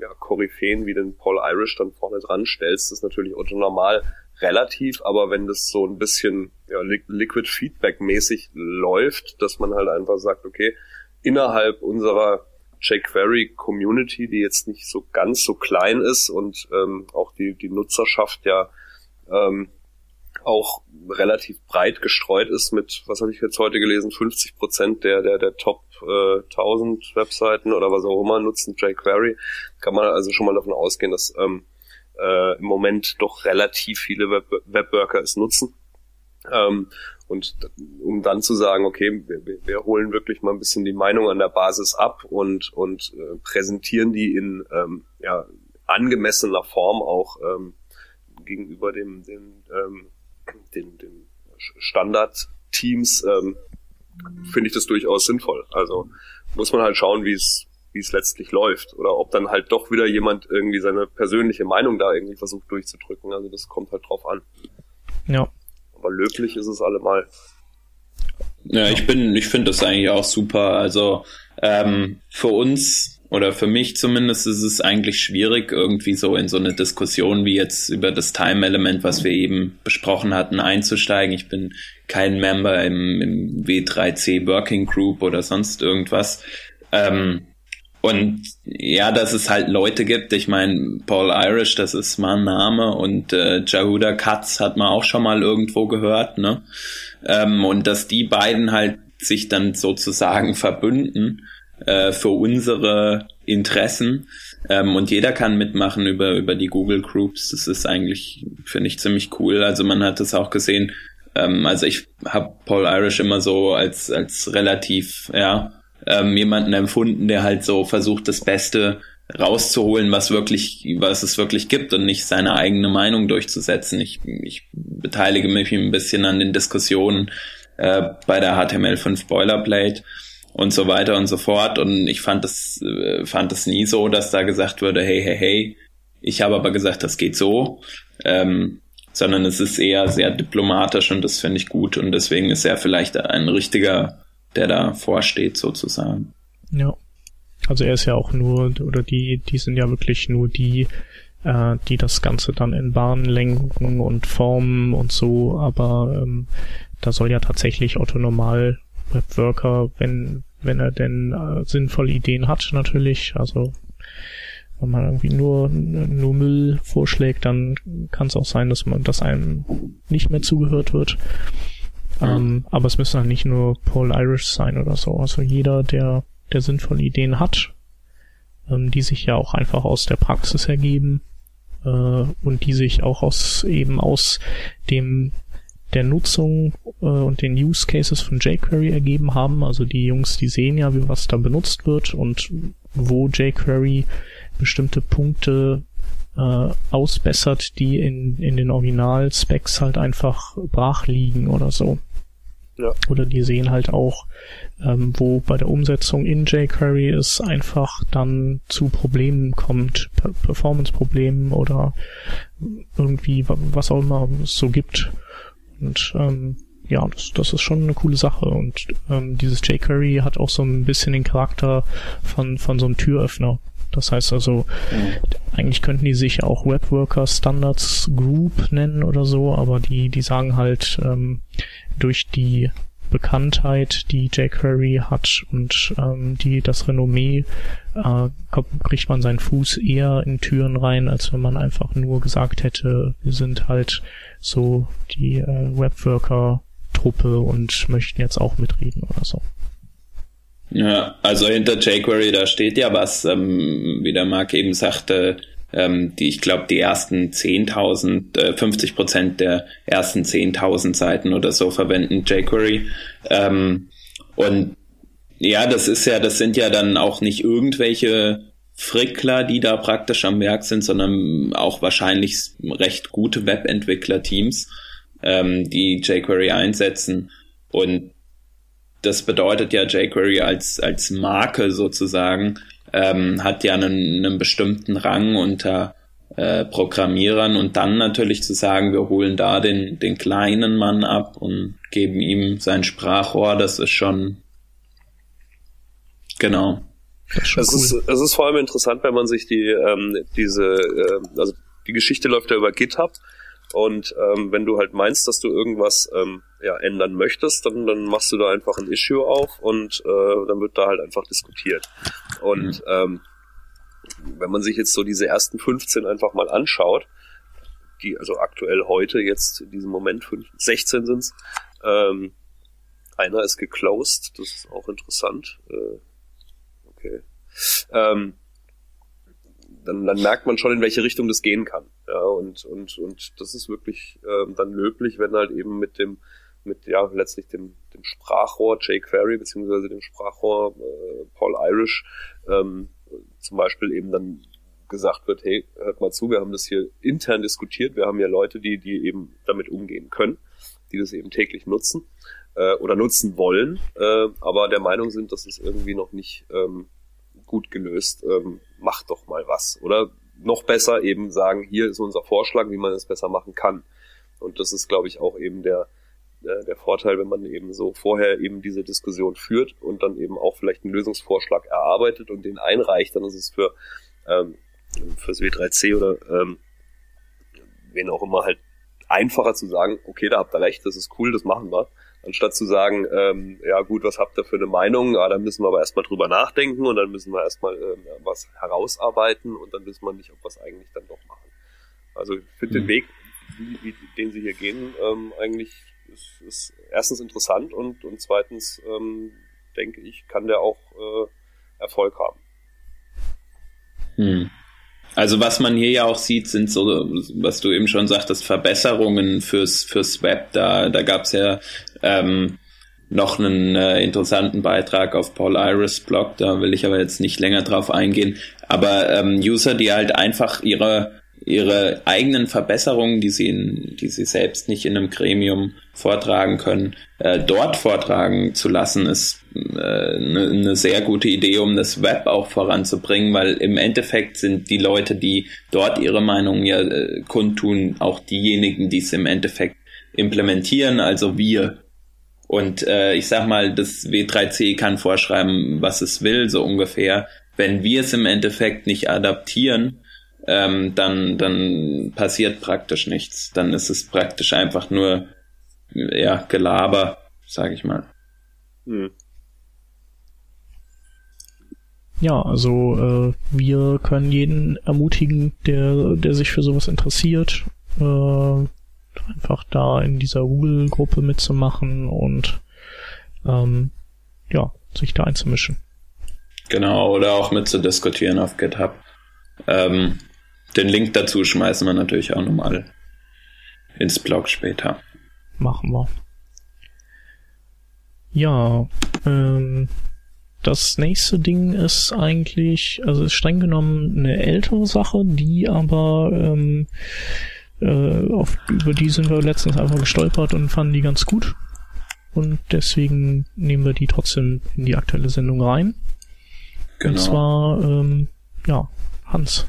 S3: ja, Koryphäen wie den Paul Irish dann vorne dran stellst, ist natürlich Otto Normal relativ, aber wenn das so ein bisschen ja, Liquid Feedback mäßig läuft, dass man halt einfach sagt, okay, innerhalb unserer jQuery Community, die jetzt nicht so ganz so klein ist und ähm, auch die, die Nutzerschaft ja ähm, auch relativ breit gestreut ist mit, was habe ich jetzt heute gelesen, 50 Prozent der, der, der Top äh, 1000 Webseiten oder was auch immer nutzen jQuery, kann man also schon mal davon ausgehen, dass ähm, äh, im Moment doch relativ viele Web Webworker es nutzen. Ähm, und um dann zu sagen, okay, wir, wir holen wirklich mal ein bisschen die Meinung an der Basis ab und, und äh, präsentieren die in ähm, ja, angemessener Form auch ähm, gegenüber dem, dem, ähm, dem, dem Standardteams, ähm, finde ich das durchaus sinnvoll. Also muss man halt schauen, wie es wie es letztlich läuft oder ob dann halt doch wieder jemand irgendwie seine persönliche Meinung da irgendwie versucht durchzudrücken. Also das kommt halt drauf an.
S1: Ja.
S3: Aber löblich ist es allemal.
S2: Ja, ich bin, ich finde das eigentlich auch super. Also ähm, für uns oder für mich zumindest ist es eigentlich schwierig, irgendwie so in so eine Diskussion wie jetzt über das Time-Element, was wir eben besprochen hatten, einzusteigen. Ich bin kein Member im, im W3C Working Group oder sonst irgendwas. Ähm, und ja, dass es halt Leute gibt, ich meine, Paul Irish, das ist mal ein Name und äh, Jahuda Katz hat man auch schon mal irgendwo gehört, ne? Ähm, und dass die beiden halt sich dann sozusagen verbünden äh, für unsere Interessen ähm, und jeder kann mitmachen über, über die Google Groups. Das ist eigentlich, finde ich, ziemlich cool. Also man hat es auch gesehen, ähm, also ich habe Paul Irish immer so als, als relativ, ja, ähm, jemanden empfunden, der halt so versucht, das Beste rauszuholen, was wirklich, was es wirklich gibt und nicht seine eigene Meinung durchzusetzen. Ich, ich beteilige mich ein bisschen an den Diskussionen äh, bei der HTML5 Boilerplate und so weiter und so fort. Und ich fand das, äh, fand das nie so, dass da gesagt wurde, hey, hey, hey. Ich habe aber gesagt, das geht so. Ähm, sondern es ist eher sehr diplomatisch und das finde ich gut und deswegen ist er vielleicht ein richtiger der da vorsteht sozusagen.
S1: Ja. Also er ist ja auch nur, oder die, die sind ja wirklich nur die, äh, die das Ganze dann in Bahnen lenken und formen und so, aber ähm, da soll ja tatsächlich Otto Normal Webworker, wenn, wenn er denn äh, sinnvolle Ideen hat, natürlich, also wenn man irgendwie nur, nur Müll vorschlägt, dann kann es auch sein, dass man, dass einem nicht mehr zugehört wird. Ähm, aber es müssen halt nicht nur Paul Irish sein oder so. Also jeder, der, der sinnvolle Ideen hat, ähm, die sich ja auch einfach aus der Praxis ergeben äh, und die sich auch aus eben aus dem der Nutzung äh, und den Use Cases von jQuery ergeben haben. Also die Jungs, die sehen ja, wie was da benutzt wird und wo jQuery bestimmte Punkte äh, ausbessert, die in, in den Original-Specs halt einfach brach liegen oder so. Ja. Oder die sehen halt auch, ähm, wo bei der Umsetzung in jQuery es einfach dann zu Problemen kommt, Performance-Problemen oder irgendwie was auch immer es so gibt. Und ähm, ja, das, das ist schon eine coole Sache. Und ähm, dieses jQuery hat auch so ein bisschen den Charakter von, von so einem Türöffner. Das heißt also, eigentlich könnten die sich auch Webworker Standards Group nennen oder so, aber die, die sagen halt, ähm, durch die Bekanntheit, die jQuery hat und ähm, die das Renommee, äh, kriegt man seinen Fuß eher in Türen rein, als wenn man einfach nur gesagt hätte, wir sind halt so die äh, Webworker-Truppe und möchten jetzt auch mitreden oder so.
S2: Ja, also hinter jQuery, da steht ja was, ähm, wie der Marc eben sagte, ähm, die, ich glaube, die ersten 10.000, äh, 50 Prozent der ersten 10.000 Seiten oder so verwenden jQuery. Ähm, und ja, das ist ja, das sind ja dann auch nicht irgendwelche Frickler, die da praktisch am Werk sind, sondern auch wahrscheinlich recht gute Webentwickler-Teams, ähm, die jQuery einsetzen. Und das bedeutet ja jQuery als, als Marke sozusagen, ähm, hat ja einen, einen bestimmten Rang unter äh, Programmierern und dann natürlich zu sagen, wir holen da den, den kleinen Mann ab und geben ihm sein Sprachrohr, das ist schon genau.
S3: Es cool. ist, es ist vor allem interessant, wenn man sich die ähm, diese äh, also die Geschichte läuft ja über GitHub und ähm, wenn du halt meinst, dass du irgendwas ähm, ja, ändern möchtest, dann, dann machst du da einfach ein Issue auf und äh, dann wird da halt einfach diskutiert. Und mhm. ähm, wenn man sich jetzt so diese ersten 15 einfach mal anschaut, die also aktuell heute jetzt in diesem Moment 15, 16 sind's, ähm, einer ist geclosed, das ist auch interessant. Äh, okay. Ähm, dann, dann merkt man schon, in welche Richtung das gehen kann. Ja, und, und, und das ist wirklich ähm, dann löblich, wenn halt eben mit dem, mit ja letztlich dem, dem Sprachrohr jQuery beziehungsweise dem Sprachrohr äh, Paul Irish ähm, zum Beispiel eben dann gesagt wird, hey, hört mal zu, wir haben das hier intern diskutiert, wir haben ja Leute, die, die eben damit umgehen können, die das eben täglich nutzen äh, oder nutzen wollen, äh, aber der Meinung sind, dass es irgendwie noch nicht ähm, gut gelöst, ähm, macht doch mal was. Oder noch besser eben sagen, hier ist unser Vorschlag, wie man es besser machen kann. Und das ist, glaube ich, auch eben der, der, der Vorteil, wenn man eben so vorher eben diese Diskussion führt und dann eben auch vielleicht einen Lösungsvorschlag erarbeitet und den einreicht, dann ist es für ähm, fürs W3C oder ähm, wen auch immer halt einfacher zu sagen, okay, da habt ihr recht, das ist cool, das machen wir, anstatt zu sagen, ähm, ja gut, was habt ihr für eine Meinung? Ah, da müssen wir aber erstmal drüber nachdenken und dann müssen wir erstmal ähm, was herausarbeiten und dann wissen wir nicht, ob wir es eigentlich dann doch machen. Also ich finde mhm. den Weg, wie, wie, den sie hier gehen, ähm, eigentlich ist, erstens interessant und, und zweitens ähm, denke ich, kann der auch äh, Erfolg haben.
S2: Hm. Also was man hier ja auch sieht, sind so, was du eben schon sagtest, Verbesserungen fürs, fürs Web. Da, da gab es ja ähm, noch einen äh, interessanten Beitrag auf Paul Iris Blog, da will ich aber jetzt nicht länger drauf eingehen. Aber ähm, User, die halt einfach ihre ihre eigenen Verbesserungen, die sie in, die sie selbst nicht in einem Gremium vortragen können, äh, dort vortragen zu lassen, ist eine äh, ne, sehr gute Idee, um das Web auch voranzubringen, weil im Endeffekt sind die Leute, die dort ihre Meinung ja äh, kundtun, auch diejenigen, die es im Endeffekt implementieren, also wir und äh, ich sag mal, das W3C kann vorschreiben, was es will, so ungefähr. Wenn wir es im Endeffekt nicht adaptieren, ähm, dann, dann passiert praktisch nichts. Dann ist es praktisch einfach nur ja, Gelaber, sag ich mal. Hm.
S1: Ja, also äh, wir können jeden ermutigen, der, der sich für sowas interessiert, äh, einfach da in dieser Google-Gruppe mitzumachen und ähm, ja, sich da einzumischen.
S2: Genau, oder auch mit zu diskutieren auf GitHub. Ähm, den Link dazu schmeißen wir natürlich auch nochmal ins Blog später.
S1: Machen wir. Ja, ähm, das nächste Ding ist eigentlich, also ist streng genommen eine ältere Sache, die aber ähm, äh, auf, über die sind wir letztens einfach gestolpert und fanden die ganz gut. Und deswegen nehmen wir die trotzdem in die aktuelle Sendung rein. Genau. Und zwar, ähm, ja, Hans.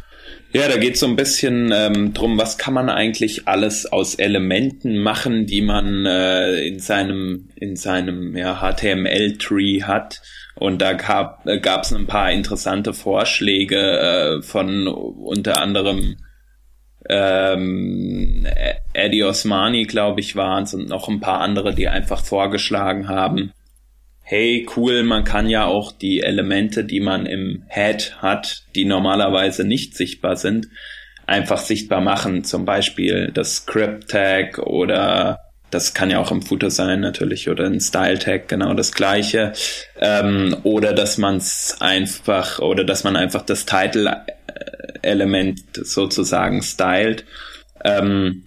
S2: Ja, da geht es so ein bisschen ähm, drum, was kann man eigentlich alles aus Elementen machen, die man äh, in seinem in seinem ja, HTML-Tree hat. Und da gab äh, es ein paar interessante Vorschläge äh, von unter anderem ähm, Eddie Osmani, glaube ich, waren es und noch ein paar andere, die einfach vorgeschlagen haben, hey, cool, man kann ja auch die Elemente, die man im Head hat, die normalerweise nicht sichtbar sind, einfach sichtbar machen. Zum Beispiel das Script Tag oder das kann ja auch im Footer sein natürlich oder ein Style Tag, genau das gleiche. Ähm, oder dass man es einfach oder dass man einfach das Title Element sozusagen stylt. Ähm,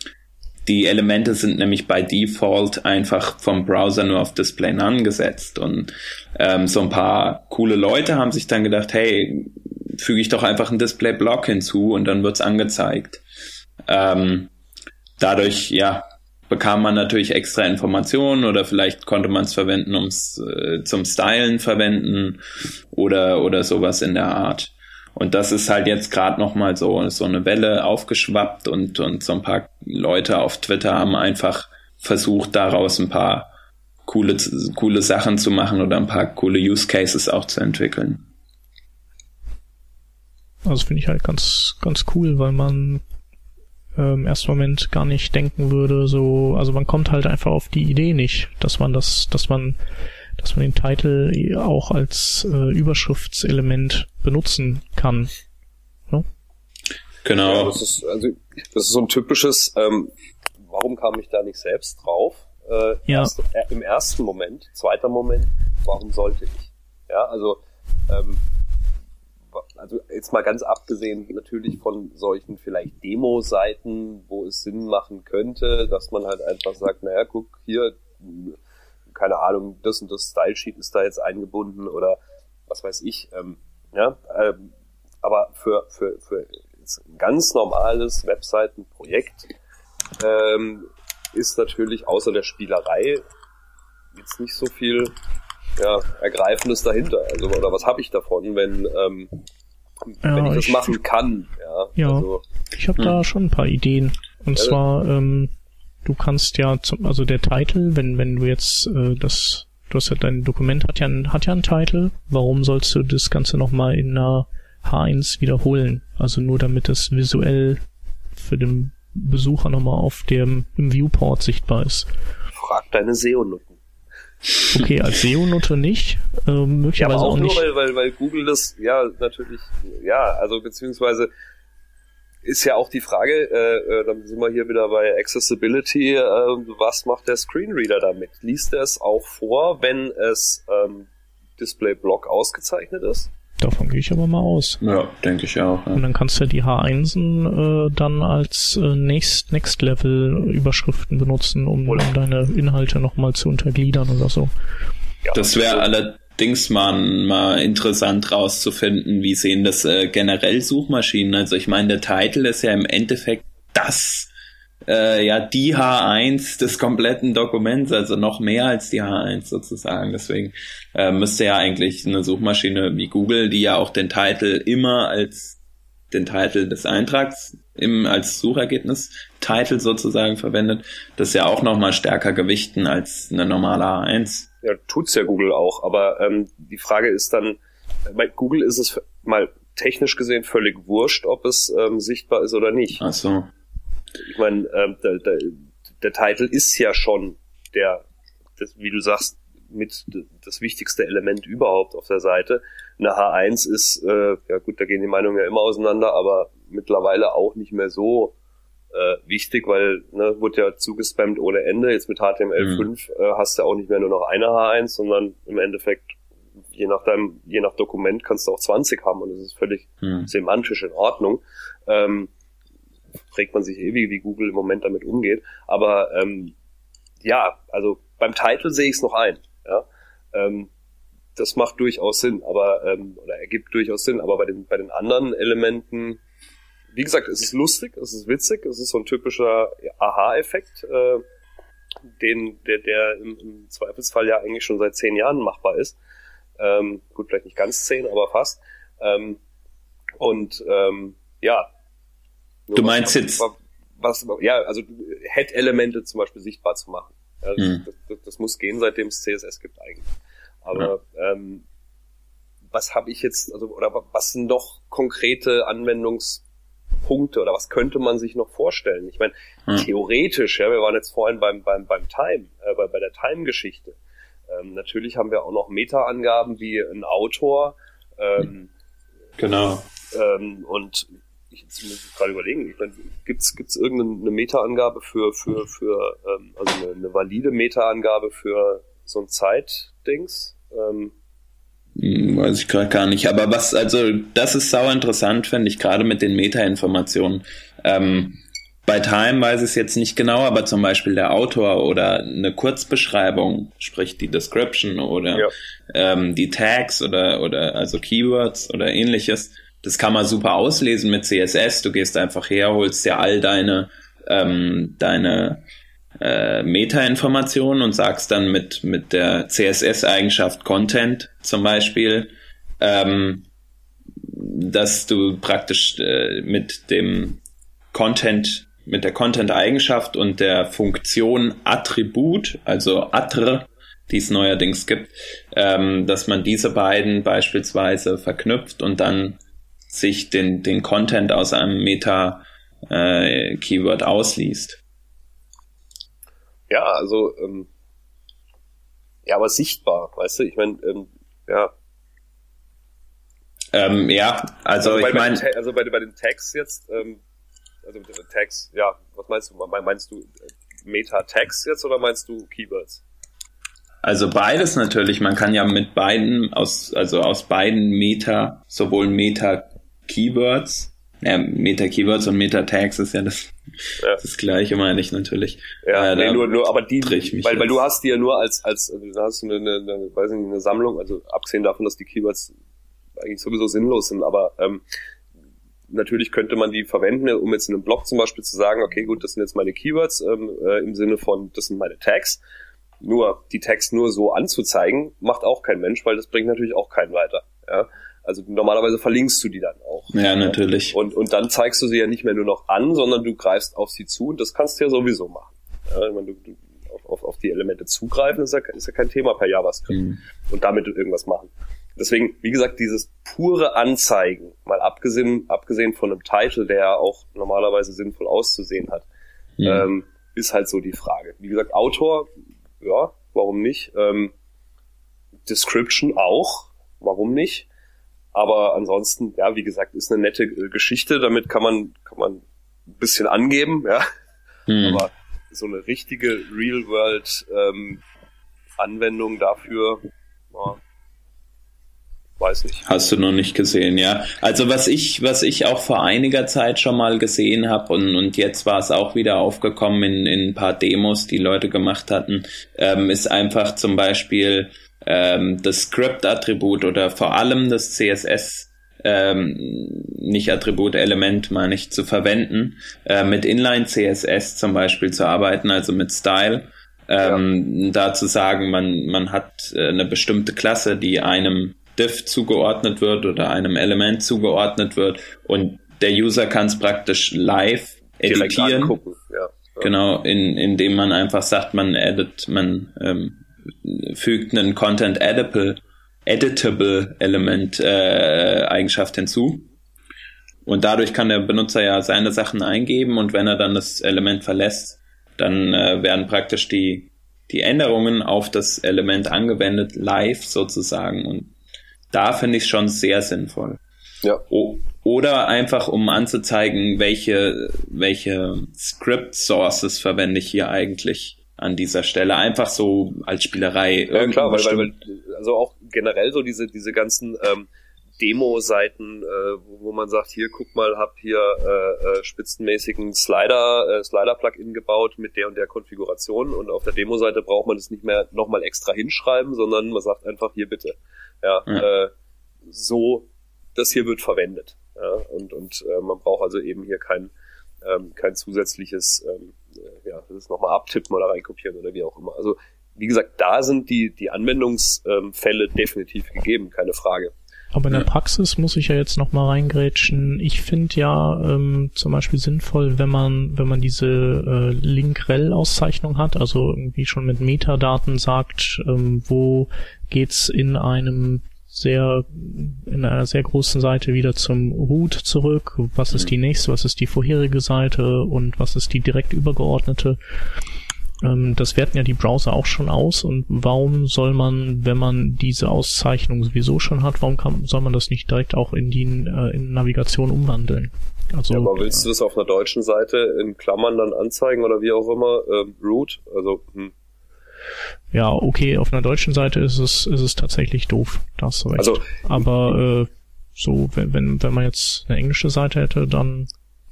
S2: die Elemente sind nämlich bei Default einfach vom Browser nur auf Display None gesetzt und ähm, so ein paar coole Leute haben sich dann gedacht, hey, füge ich doch einfach einen Display Block hinzu und dann wird's angezeigt. Ähm, dadurch, ja, bekam man natürlich extra Informationen oder vielleicht konnte man es verwenden, ums äh, zum Stylen verwenden oder oder sowas in der Art. Und das ist halt jetzt gerade noch mal so so eine Welle aufgeschwappt und und so ein paar Leute auf Twitter haben einfach versucht daraus ein paar coole coole Sachen zu machen oder ein paar coole Use Cases auch zu entwickeln.
S1: Also finde ich halt ganz ganz cool, weil man äh, im ersten Moment gar nicht denken würde, so also man kommt halt einfach auf die Idee nicht, dass man das dass man dass man den Titel auch als äh, Überschriftselement benutzen kann.
S3: Ne? Genau. Ja, das ist, also, das ist so ein typisches, ähm, warum kam ich da nicht selbst drauf? Äh, ja. Erst, äh, Im ersten Moment, zweiter Moment, warum sollte ich? Ja, also, ähm, also jetzt mal ganz abgesehen natürlich von solchen vielleicht Demo-Seiten, wo es Sinn machen könnte, dass man halt einfach sagt, naja, guck, hier keine Ahnung, das und das Style Sheet ist da jetzt eingebunden oder was weiß ich. Ähm, ja, ähm, aber für, für, für ein ganz normales Webseitenprojekt ähm, ist natürlich außer der Spielerei jetzt nicht so viel ja, Ergreifendes dahinter. Also, oder was habe ich davon, wenn, ähm, ja, wenn ich das machen kann? Ja,
S1: ja also, ich habe da hm. schon ein paar Ideen. Und ja, zwar ähm, du kannst ja zum, also der Titel, wenn, wenn du jetzt äh, das, du hast ja dein Dokument hat ja, ein, hat ja einen Titel, warum sollst du das Ganze nochmal in einer H1 wiederholen? Also nur damit es visuell für den Besucher nochmal auf dem im Viewport sichtbar ist.
S3: Frag deine SEO-Nutten.
S1: Okay, als SEO-Nutte nicht, äh, möglicherweise ja, aber auch, auch nicht.
S3: Nur, weil, weil, weil Google das, ja, natürlich, ja, also beziehungsweise ist ja auch die Frage, äh, äh, dann sind wir hier wieder bei Accessibility, äh, was macht der Screenreader damit? Liest er es auch vor, wenn es ähm, Display Block ausgezeichnet ist?
S1: Davon gehe ich aber mal aus.
S2: Ja, denke ich auch. Ja.
S1: Und dann kannst du die H1 äh, dann als äh, Next, Next Level Überschriften benutzen, um, um deine Inhalte nochmal zu untergliedern oder so.
S2: Ja, das wäre also, alle Dings mal, mal interessant rauszufinden, wie sehen das äh, generell Suchmaschinen. Also ich meine, der Titel ist ja im Endeffekt das, äh, ja, die H1 des kompletten Dokuments, also noch mehr als die H1 sozusagen. Deswegen äh, müsste ja eigentlich eine Suchmaschine wie Google, die ja auch den Titel immer als den Titel des Eintrags im, als Suchergebnis Titel sozusagen verwendet, das ja auch nochmal stärker gewichten als eine normale H1.
S3: Ja, tut's ja Google auch, aber ähm, die Frage ist dann, bei Google ist es mal technisch gesehen völlig wurscht, ob es ähm, sichtbar ist oder nicht.
S2: Ach so.
S3: Ich meine, ähm, der, der, der Titel ist ja schon der, das, wie du sagst, mit das wichtigste Element überhaupt auf der Seite. Eine H1 ist, äh, ja gut, da gehen die Meinungen ja immer auseinander, aber mittlerweile auch nicht mehr so äh, wichtig, weil ne, wurde ja zugespammt ohne Ende. Jetzt mit HTML5 mhm. äh, hast du auch nicht mehr nur noch eine H1, sondern im Endeffekt je nach deinem, je nach Dokument kannst du auch 20 haben und das ist völlig mhm. semantisch in Ordnung. Ähm, fragt man sich ewig, wie Google im Moment damit umgeht. Aber ähm, ja, also beim Titel sehe ich es noch ein. Ja? Ähm, das macht durchaus Sinn, aber ähm, oder ergibt durchaus Sinn, aber bei den bei den anderen Elementen, wie gesagt, es ist lustig, es ist witzig, es ist so ein typischer Aha-Effekt, äh, den der der im, im Zweifelsfall ja eigentlich schon seit zehn Jahren machbar ist. Ähm, gut, vielleicht nicht ganz zehn, aber fast. Ähm, und ähm, ja.
S2: Du meinst was, jetzt
S3: was, ja, also Head-Elemente zum Beispiel sichtbar zu machen. Ja, hm. das, das, das, muss gehen, seitdem es CSS gibt eigentlich. Aber ja. ähm, was habe ich jetzt, also oder was sind noch konkrete Anwendungspunkte oder was könnte man sich noch vorstellen? Ich meine, hm. theoretisch, ja, wir waren jetzt vorhin beim beim beim Time, äh, bei, bei der Time-Geschichte. Ähm, natürlich haben wir auch noch Meta-Angaben wie ein Autor. Ähm,
S2: genau.
S3: Ähm, und ich muss gerade überlegen, ich meine, gibt's gibt's irgendeine Meta-Angabe für für für ähm, also eine, eine valide Meta-Angabe für so ein Zeitdings? Ähm,
S2: hm, Weiß ich gerade gar nicht. Aber was, also das ist sau interessant, finde ich, gerade mit den Meta-Informationen. Ähm, bei Time weiß ich es jetzt nicht genau, aber zum Beispiel der Autor oder eine Kurzbeschreibung, sprich die Description oder ja. ähm, die Tags oder, oder also Keywords oder ähnliches, das kann man super auslesen mit CSS. Du gehst einfach her, holst dir all deine, ähm, deine äh, Meta-Informationen und sagst dann mit, mit der CSS-Eigenschaft Content zum Beispiel, ähm, dass du praktisch äh, mit dem Content mit der Content-Eigenschaft und der Funktion Attribut, also Attr, die es neuerdings gibt, ähm, dass man diese beiden beispielsweise verknüpft und dann sich den, den Content aus einem Meta-Keyword äh, ausliest.
S3: Ja, also ähm, ja, aber sichtbar, weißt du? Ich meine, ähm, ja.
S2: Ähm, ja, also, also ich meine,
S3: also bei, bei den Tags jetzt, ähm, also Tags, ja, was meinst du? Meinst du äh, Meta-Tags jetzt oder meinst du Keywords?
S2: Also beides natürlich. Man kann ja mit beiden aus, also aus beiden Meta, sowohl Meta-Keywords, ja, Meta-Keywords und Meta-Tags ist ja das, ja. das gleiche, meine ich natürlich.
S3: Ja, äh, nee, nur, nur, aber die, weil, weil du hast die ja nur als, als, also du hast eine, eine, eine, weiß nicht, eine Sammlung, also abgesehen davon, dass die Keywords eigentlich sowieso sinnlos sind, aber ähm, natürlich könnte man die verwenden, um jetzt in einem Blog zum Beispiel zu sagen, okay, gut, das sind jetzt meine Keywords ähm, äh, im Sinne von, das sind meine Tags. Nur die Tags nur so anzuzeigen, macht auch kein Mensch, weil das bringt natürlich auch keinen weiter. Ja? Also normalerweise verlinkst du die dann auch.
S2: Ja, natürlich.
S3: Und, und dann zeigst du sie ja nicht mehr nur noch an, sondern du greifst auf sie zu und das kannst du ja sowieso machen. Ja, wenn du, du auf, auf, die Elemente zugreifen, ist ja, ist ja kein Thema per JavaScript. Mhm. Und damit irgendwas machen. Deswegen, wie gesagt, dieses pure Anzeigen, mal abgesehen, abgesehen von einem Titel, der auch normalerweise sinnvoll auszusehen hat, ja. ähm, ist halt so die Frage. Wie gesagt, Autor, ja, warum nicht? Ähm, Description auch, warum nicht? Aber ansonsten, ja, wie gesagt, ist eine nette äh, Geschichte. Damit kann man, kann man ein bisschen angeben, ja. Mhm. Aber so eine richtige Real-World ähm, Anwendung dafür, ja, weiß nicht.
S2: Hast du noch nicht gesehen, ja. Also was ich, was ich auch vor einiger Zeit schon mal gesehen habe und, und jetzt war es auch wieder aufgekommen in, in ein paar Demos, die Leute gemacht hatten, ähm, ist einfach zum Beispiel ähm, das Script-Attribut oder vor allem das CSS ähm, nicht Attribut, Element meine ich, zu verwenden, äh, mit Inline CSS zum Beispiel zu arbeiten, also mit Style. Ähm, ja. Da zu sagen, man, man hat äh, eine bestimmte Klasse, die einem Div zugeordnet wird oder einem Element zugeordnet wird und der User kann es praktisch live editieren. Ja. Genau, in, indem man einfach sagt, man edit, man ähm, fügt einen Content Editable, editable Element äh, Eigenschaft hinzu. Und dadurch kann der Benutzer ja seine Sachen eingeben und wenn er dann das Element verlässt, dann äh, werden praktisch die, die Änderungen auf das Element angewendet, live sozusagen. Und da finde ich es schon sehr sinnvoll. Ja. O oder einfach, um anzuzeigen, welche, welche Script Sources verwende ich hier eigentlich an dieser Stelle. Einfach so als Spielerei.
S3: Ja, klar, weil, weil, weil, also auch generell so diese, diese ganzen ähm, Demo-Seiten, äh, wo man sagt, hier guck mal, hab hier äh, äh, spitzenmäßigen Slider, äh, Slider-Plugin gebaut mit der und der Konfiguration und auf der Demo-Seite braucht man das nicht mehr nochmal extra hinschreiben, sondern man sagt einfach hier bitte. Ja, ja. Äh, so, das hier wird verwendet. Ja, und und äh, man braucht also eben hier kein, ähm, kein zusätzliches, ähm, äh, ja, das nochmal abtippen oder reinkopieren oder wie auch immer. Also wie gesagt, da sind die, die Anwendungsfälle definitiv gegeben, keine Frage.
S1: Aber in der Praxis muss ich ja jetzt noch mal reingrätschen. Ich finde ja ähm, zum Beispiel sinnvoll, wenn man wenn man diese äh, Link-Rel-Auszeichnung hat, also irgendwie schon mit Metadaten sagt, ähm, wo geht's in einem sehr in einer sehr großen Seite wieder zum Root zurück. Was ist die nächste? Was ist die vorherige Seite? Und was ist die direkt übergeordnete? Ähm, das werten ja die Browser auch schon aus und warum soll man, wenn man diese Auszeichnung sowieso schon hat, warum kann, soll man das nicht direkt auch in die äh, in Navigation umwandeln?
S3: Also, ja, aber willst du das auf einer deutschen Seite in Klammern dann anzeigen oder wie auch immer? Ähm, root? Also, hm.
S1: Ja, okay, auf einer deutschen Seite ist es, ist es tatsächlich doof. Da hast du recht. Also, aber äh, so, wenn, wenn, wenn man jetzt eine englische Seite hätte, dann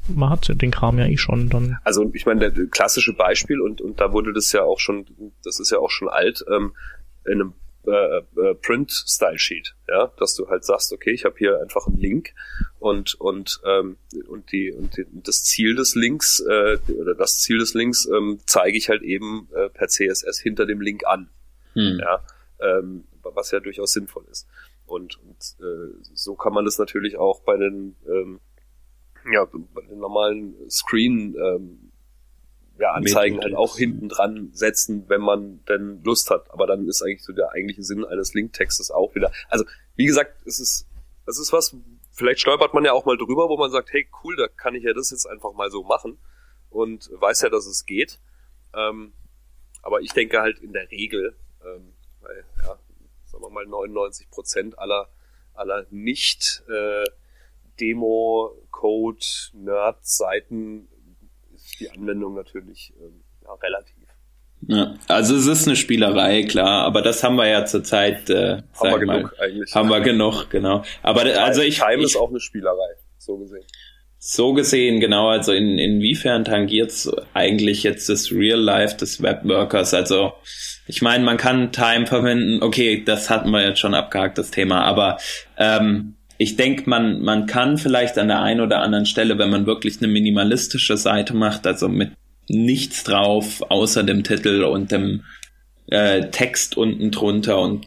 S1: man hat den Kram ja eh schon dann.
S3: Also ich meine, der klassische Beispiel und und da wurde das ja auch schon, das ist ja auch schon alt, ähm, in einem äh, äh, Print-Style-Sheet, ja, dass du halt sagst, okay, ich habe hier einfach einen Link und und ähm, und die und die, das Ziel des Links äh, oder das Ziel des Links ähm, zeige ich halt eben äh, per CSS hinter dem Link an, hm. ja, ähm, was ja durchaus sinnvoll ist. Und, und äh, so kann man das natürlich auch bei den ähm, ja, bei den normalen Screen ähm, ja, Anzeigen halt auch hinten dran setzen, wenn man denn Lust hat. Aber dann ist eigentlich so der eigentliche Sinn eines Linktextes auch wieder. Also, wie gesagt, es ist, es ist was, vielleicht stolpert man ja auch mal drüber, wo man sagt, hey, cool, da kann ich ja das jetzt einfach mal so machen und weiß ja, dass es geht. Ähm, aber ich denke halt in der Regel, ähm, weil, ja, sagen wir mal 99 Prozent aller, aller nicht, äh, Demo, Code, Nerd-Seiten die Anwendung natürlich ähm, ja, relativ.
S2: Ja, also es ist eine Spielerei, klar, aber das haben wir ja zurzeit, äh, haben wir genug mal, eigentlich. Haben wir genug, genau. Aber also ich,
S3: Time
S2: ich,
S3: ist auch eine Spielerei, so gesehen.
S2: So gesehen, genau, also in, inwiefern tangiert's eigentlich jetzt das Real Life des Webworkers? Also ich meine, man kann Time verwenden, okay, das hatten wir jetzt schon abgehakt, das Thema, aber ähm, ich denke, man, man kann vielleicht an der einen oder anderen Stelle, wenn man wirklich eine minimalistische Seite macht, also mit nichts drauf, außer dem Titel und dem äh, Text unten drunter und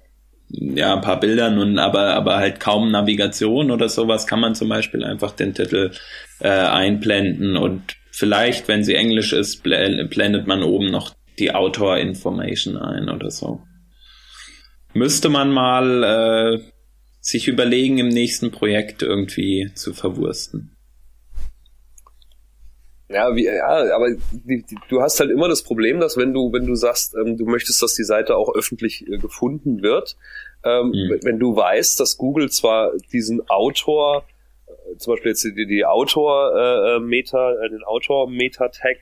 S2: ja, ein paar Bildern und aber, aber halt kaum Navigation oder sowas, kann man zum Beispiel einfach den Titel äh, einblenden und vielleicht, wenn sie Englisch ist, blendet man oben noch die Autor-Information ein oder so. Müsste man mal äh, sich überlegen, im nächsten Projekt irgendwie zu verwursten.
S3: Ja, wie, ja, aber die, die, du hast halt immer das Problem, dass wenn du, wenn du sagst, ähm, du möchtest, dass die Seite auch öffentlich äh, gefunden wird, ähm, mhm. wenn du weißt, dass Google zwar diesen Autor, äh, zum Beispiel jetzt die, die Autor-Meta, äh, äh, den Autor-Meta-Tag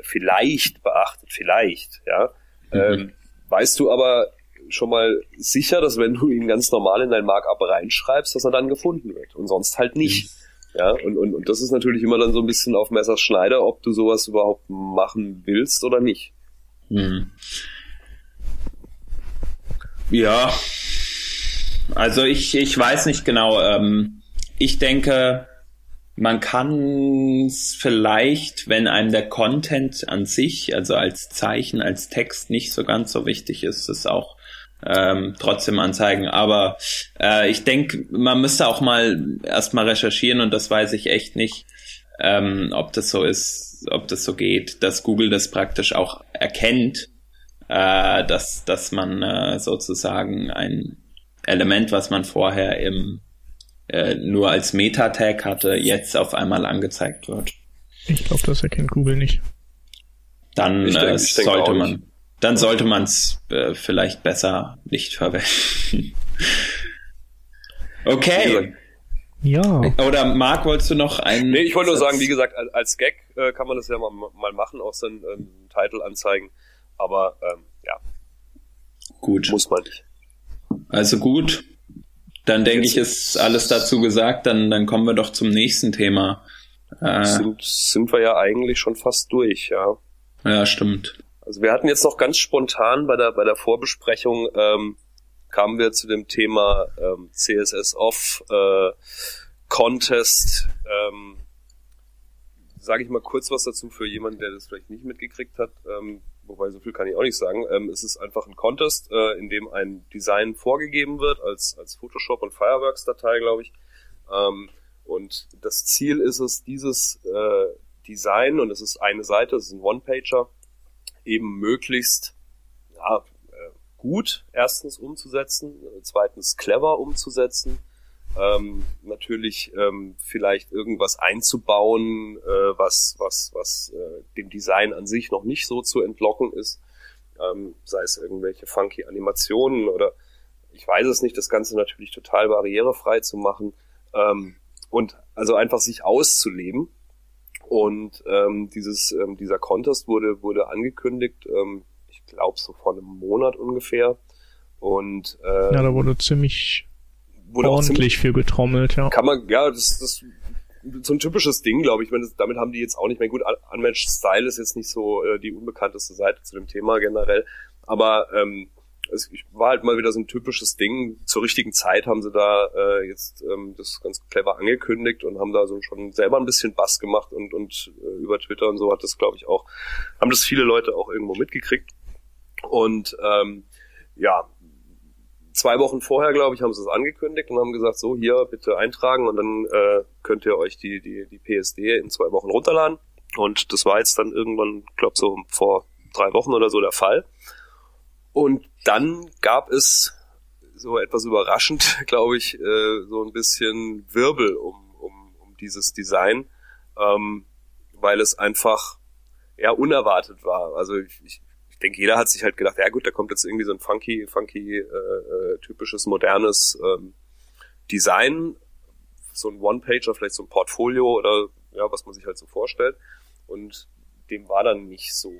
S3: vielleicht beachtet, vielleicht, ja, mhm. ähm, weißt du aber schon mal sicher, dass wenn du ihn ganz normal in dein Markup reinschreibst, dass er dann gefunden wird und sonst halt nicht. Mhm. Ja, und, und, und das ist natürlich immer dann so ein bisschen auf Messers Schneider, ob du sowas überhaupt machen willst oder nicht. Mhm.
S2: Ja, also ich, ich weiß nicht genau. Ähm, ich denke, man kann es vielleicht, wenn einem der Content an sich, also als Zeichen, als Text nicht so ganz so wichtig ist, es auch ähm, trotzdem anzeigen. Aber äh, ich denke, man müsste auch mal erstmal recherchieren und das weiß ich echt nicht, ähm, ob das so ist, ob das so geht, dass Google das praktisch auch erkennt, äh, dass, dass man äh, sozusagen ein Element, was man vorher im äh, nur als Meta-Tag hatte, jetzt auf einmal angezeigt wird.
S1: Ich glaube, das erkennt Google nicht.
S2: Dann äh, sollte man dann sollte man es äh, vielleicht besser nicht verwenden. <laughs> okay.
S1: Ja.
S2: Oder Marc, wolltest du noch einen?
S3: Nee, ich wollte nur sagen, wie gesagt, als Gag äh, kann man das ja mal, mal machen, auch so einen ähm, Titel anzeigen. Aber ähm, ja.
S2: Gut.
S3: Muss man nicht.
S2: Also gut. Dann denke ich, ist alles dazu gesagt. Dann, dann kommen wir doch zum nächsten Thema.
S3: Äh, sind, sind wir ja eigentlich schon fast durch, ja.
S2: Ja, stimmt.
S3: Also wir hatten jetzt noch ganz spontan bei der bei der Vorbesprechung ähm, kamen wir zu dem Thema ähm, CSS Off äh, Contest. Ähm, Sage ich mal kurz was dazu für jemanden, der das vielleicht nicht mitgekriegt hat. Ähm, wobei so viel kann ich auch nicht sagen. Ähm, es ist einfach ein Contest, äh, in dem ein Design vorgegeben wird als als Photoshop und Fireworks Datei, glaube ich. Ähm, und das Ziel ist es, dieses äh, Design und es ist eine Seite, es ist ein One-Pager, eben möglichst ja, äh, gut erstens umzusetzen, äh, zweitens clever umzusetzen, ähm, natürlich ähm, vielleicht irgendwas einzubauen, äh, was was was äh, dem Design an sich noch nicht so zu entlocken ist, ähm, sei es irgendwelche funky Animationen oder ich weiß es nicht, das Ganze natürlich total barrierefrei zu machen ähm, und also einfach sich auszuleben und ähm, dieses, ähm, dieser Contest wurde, wurde angekündigt, ähm, ich glaube so vor einem Monat ungefähr. Und
S1: ähm, ja, da wurde ziemlich wurde ordentlich viel getrommelt, ja.
S3: Kann man, ja, das, das so ein typisches Ding, glaube ich. ich meine, das, damit haben die jetzt auch nicht mehr gut. Unmatched Style ist jetzt nicht so äh, die unbekannteste Seite zu dem Thema generell. Aber ähm, es war halt mal wieder so ein typisches Ding. Zur richtigen Zeit haben sie da äh, jetzt ähm, das ganz clever angekündigt und haben da so schon selber ein bisschen Bass gemacht und, und äh, über Twitter und so hat das, glaube ich, auch, haben das viele Leute auch irgendwo mitgekriegt. Und ähm, ja, zwei Wochen vorher, glaube ich, haben sie es angekündigt und haben gesagt, so hier bitte eintragen und dann äh, könnt ihr euch die, die, die PSD in zwei Wochen runterladen. Und das war jetzt dann irgendwann, glaube so vor drei Wochen oder so der Fall. Und dann gab es so etwas überraschend, <laughs> glaube ich, äh, so ein bisschen Wirbel um, um, um dieses Design, ähm, weil es einfach ja unerwartet war. Also ich, ich, ich denke, jeder hat sich halt gedacht, ja gut, da kommt jetzt irgendwie so ein funky, funky, äh, äh, typisches modernes ähm, Design, so ein One-Pager, vielleicht so ein Portfolio oder ja, was man sich halt so vorstellt. Und dem war dann nicht so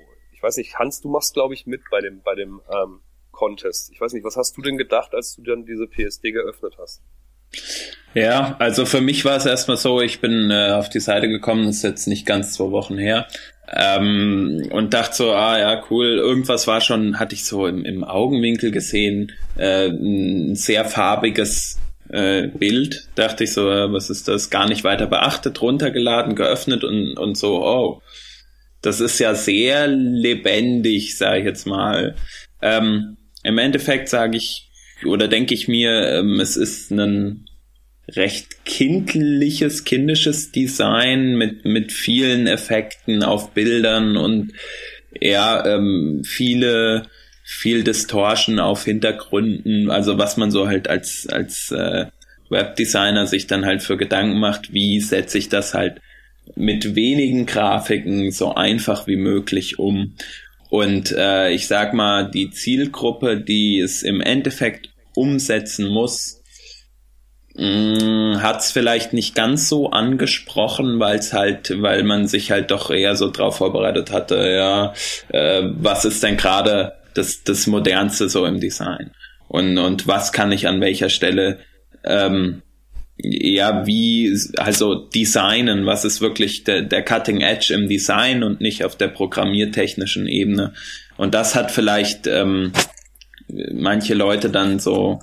S3: weiß nicht, Hans, du machst, glaube ich, mit bei dem, bei dem ähm, Contest. Ich weiß nicht, was hast du denn gedacht, als du dann diese PSD geöffnet hast?
S2: Ja, also für mich war es erstmal so, ich bin äh, auf die Seite gekommen, ist jetzt nicht ganz zwei Wochen her, ähm, und dachte so, ah ja, cool, irgendwas war schon, hatte ich so im, im Augenwinkel gesehen, äh, ein sehr farbiges äh, Bild, dachte ich so, äh, was ist das, gar nicht weiter beachtet, runtergeladen, geöffnet und, und so, oh, das ist ja sehr lebendig, sage ich jetzt mal. Ähm, Im Endeffekt sage ich oder denke ich mir, ähm, es ist ein recht kindliches, kindisches Design mit, mit vielen Effekten auf Bildern und ja, ähm, viele, viel Distortion auf Hintergründen, also was man so halt als, als äh, Webdesigner sich dann halt für Gedanken macht, wie setze ich das halt mit wenigen Grafiken so einfach wie möglich um. Und äh, ich sag mal, die Zielgruppe, die es im Endeffekt umsetzen muss, mm, hat es vielleicht nicht ganz so angesprochen, weil es halt, weil man sich halt doch eher so drauf vorbereitet hatte, ja, äh, was ist denn gerade das, das Modernste so im Design? Und, und was kann ich an welcher Stelle ähm, ja, wie, also designen, was ist wirklich der, der Cutting Edge im Design und nicht auf der programmiertechnischen Ebene. Und das hat vielleicht ähm, manche Leute dann so,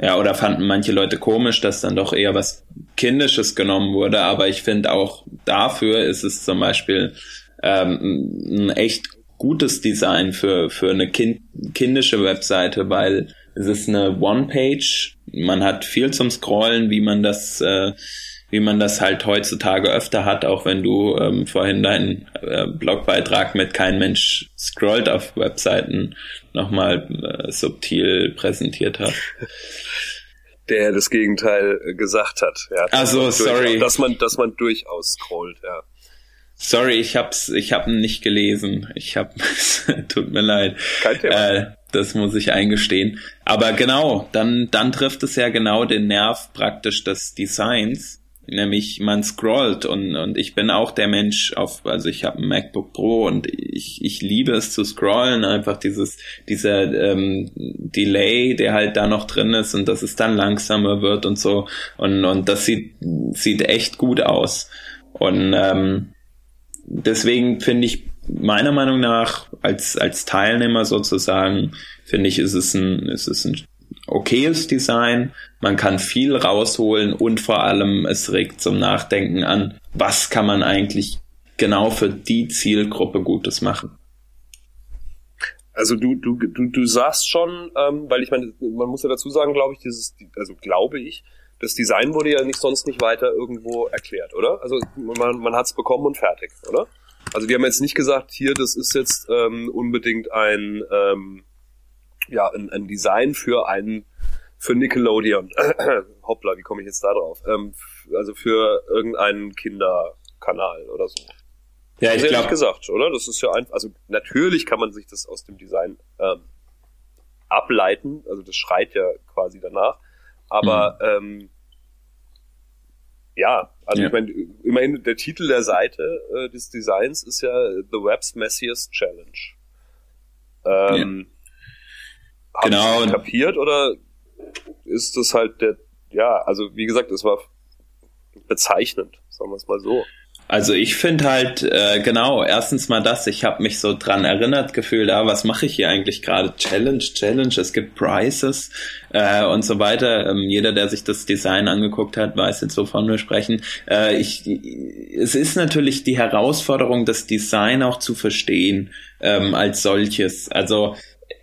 S2: ja, oder fanden manche Leute komisch, dass dann doch eher was Kindisches genommen wurde, aber ich finde auch dafür ist es zum Beispiel ähm, ein echt gutes Design für, für eine kind, kindische Webseite, weil es ist eine One-Page. Man hat viel zum Scrollen, wie man das, äh, wie man das halt heutzutage öfter hat, auch wenn du ähm, vorhin deinen äh, Blogbeitrag mit kein Mensch scrollt auf Webseiten nochmal äh, subtil präsentiert hast.
S3: Der das Gegenteil gesagt hat. Ja,
S2: also sorry,
S3: dass man, dass man durchaus scrollt. Ja.
S2: Sorry, ich hab's, ich hab nicht gelesen. Ich hab, <laughs> tut mir leid.
S3: Kein Thema.
S2: Äh, das muss ich eingestehen. Aber genau, dann, dann trifft es ja genau den Nerv praktisch des Designs. Nämlich man scrollt und, und ich bin auch der Mensch auf, also ich habe ein MacBook Pro und ich, ich liebe es zu scrollen, einfach dieses, dieser ähm, Delay, der halt da noch drin ist und dass es dann langsamer wird und so. Und, und das sieht, sieht echt gut aus. Und ähm, deswegen finde ich meiner Meinung nach als als Teilnehmer sozusagen finde ich ist es ein ist es ein okayes Design. Man kann viel rausholen und vor allem es regt zum Nachdenken an, was kann man eigentlich genau für die Zielgruppe Gutes machen.
S3: Also du, du, du, du sagst schon, ähm, weil ich meine, man muss ja dazu sagen, glaube ich, dieses, also glaube ich, das Design wurde ja nicht sonst nicht weiter irgendwo erklärt, oder? Also man, man hat es bekommen und fertig, oder? Also die haben jetzt nicht gesagt, hier, das ist jetzt ähm, unbedingt ein, ähm, ja, ein, ein Design für einen für Nickelodeon. <clears throat> Hoppla, wie komme ich jetzt da drauf? Ähm, also für irgendeinen Kinderkanal oder so. Ja, ich glaube gesagt, oder? Das ist ja einfach, also natürlich kann man sich das aus dem Design ähm, ableiten, also das schreit ja quasi danach, aber mhm. ähm, ja, also ja. ich meine, immerhin der Titel der Seite äh, des Designs ist ja The Web's Messiest Challenge. Ähm, ja. Genau. kapiert oder ist das halt der, ja, also wie gesagt, es war bezeichnend, sagen wir es mal so.
S2: Also ich finde halt äh, genau erstens mal das, ich habe mich so dran erinnert gefühlt, ah, was mache ich hier eigentlich gerade? Challenge, Challenge, es gibt Prizes äh, und so weiter. Ähm, jeder, der sich das Design angeguckt hat, weiß jetzt, wovon wir sprechen. Äh, ich, es ist natürlich die Herausforderung, das Design auch zu verstehen ähm, als solches. Also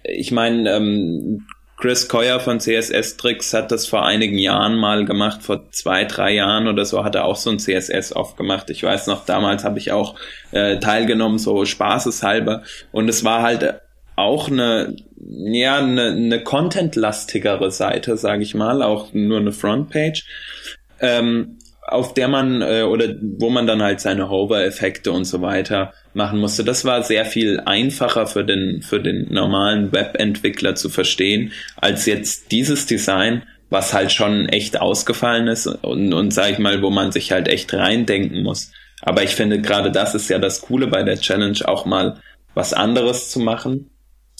S2: ich meine, ähm, Chris Coyer von CSS Tricks hat das vor einigen Jahren mal gemacht, vor zwei, drei Jahren oder so hat er auch so ein CSS aufgemacht. Ich weiß noch, damals habe ich auch äh, teilgenommen, so spaßeshalber. Und es war halt auch eine, ja, eine, eine contentlastigere Seite, sage ich mal, auch nur eine Frontpage. Ähm, auf der man äh, oder wo man dann halt seine Hover-Effekte und so weiter machen musste. Das war sehr viel einfacher für den für den normalen Webentwickler zu verstehen als jetzt dieses Design, was halt schon echt ausgefallen ist und und sag ich mal, wo man sich halt echt reindenken muss. Aber ich finde gerade das ist ja das Coole bei der Challenge auch mal was anderes zu machen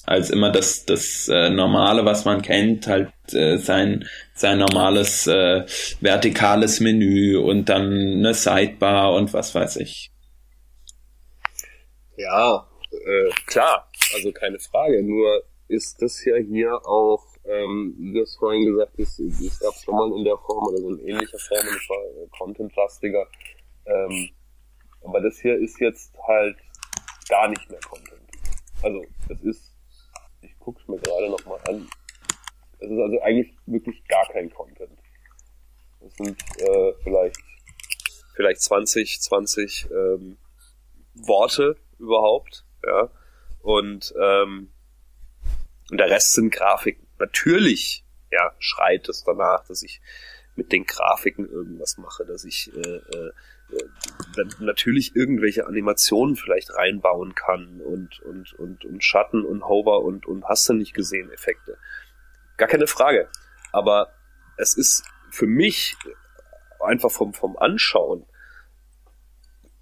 S2: als immer das, das äh, Normale, was man kennt, halt äh, sein, sein normales äh, vertikales Menü und dann eine Sidebar und was weiß ich.
S3: Ja, äh, klar, also keine Frage. Nur ist das ja hier auch, ähm, wie du es vorhin gesagt hast, es gab schon mal in der Form oder so in ähnlicher Form, und zwar äh, Content-lastiger. Ähm, aber das hier ist jetzt halt gar nicht mehr Content. Also, es ist guck's mir gerade nochmal an. Es ist also eigentlich wirklich gar kein Content. Es sind äh, vielleicht vielleicht 20, 20 ähm, Worte überhaupt, ja. Und, ähm, und der Rest sind Grafiken. Natürlich, ja, schreit es danach, dass ich mit den Grafiken irgendwas mache, dass ich äh, äh, natürlich irgendwelche Animationen vielleicht reinbauen kann und, und, und, und Schatten und Hover und, und hast du nicht gesehen Effekte. Gar keine Frage. Aber es ist für mich einfach vom, vom Anschauen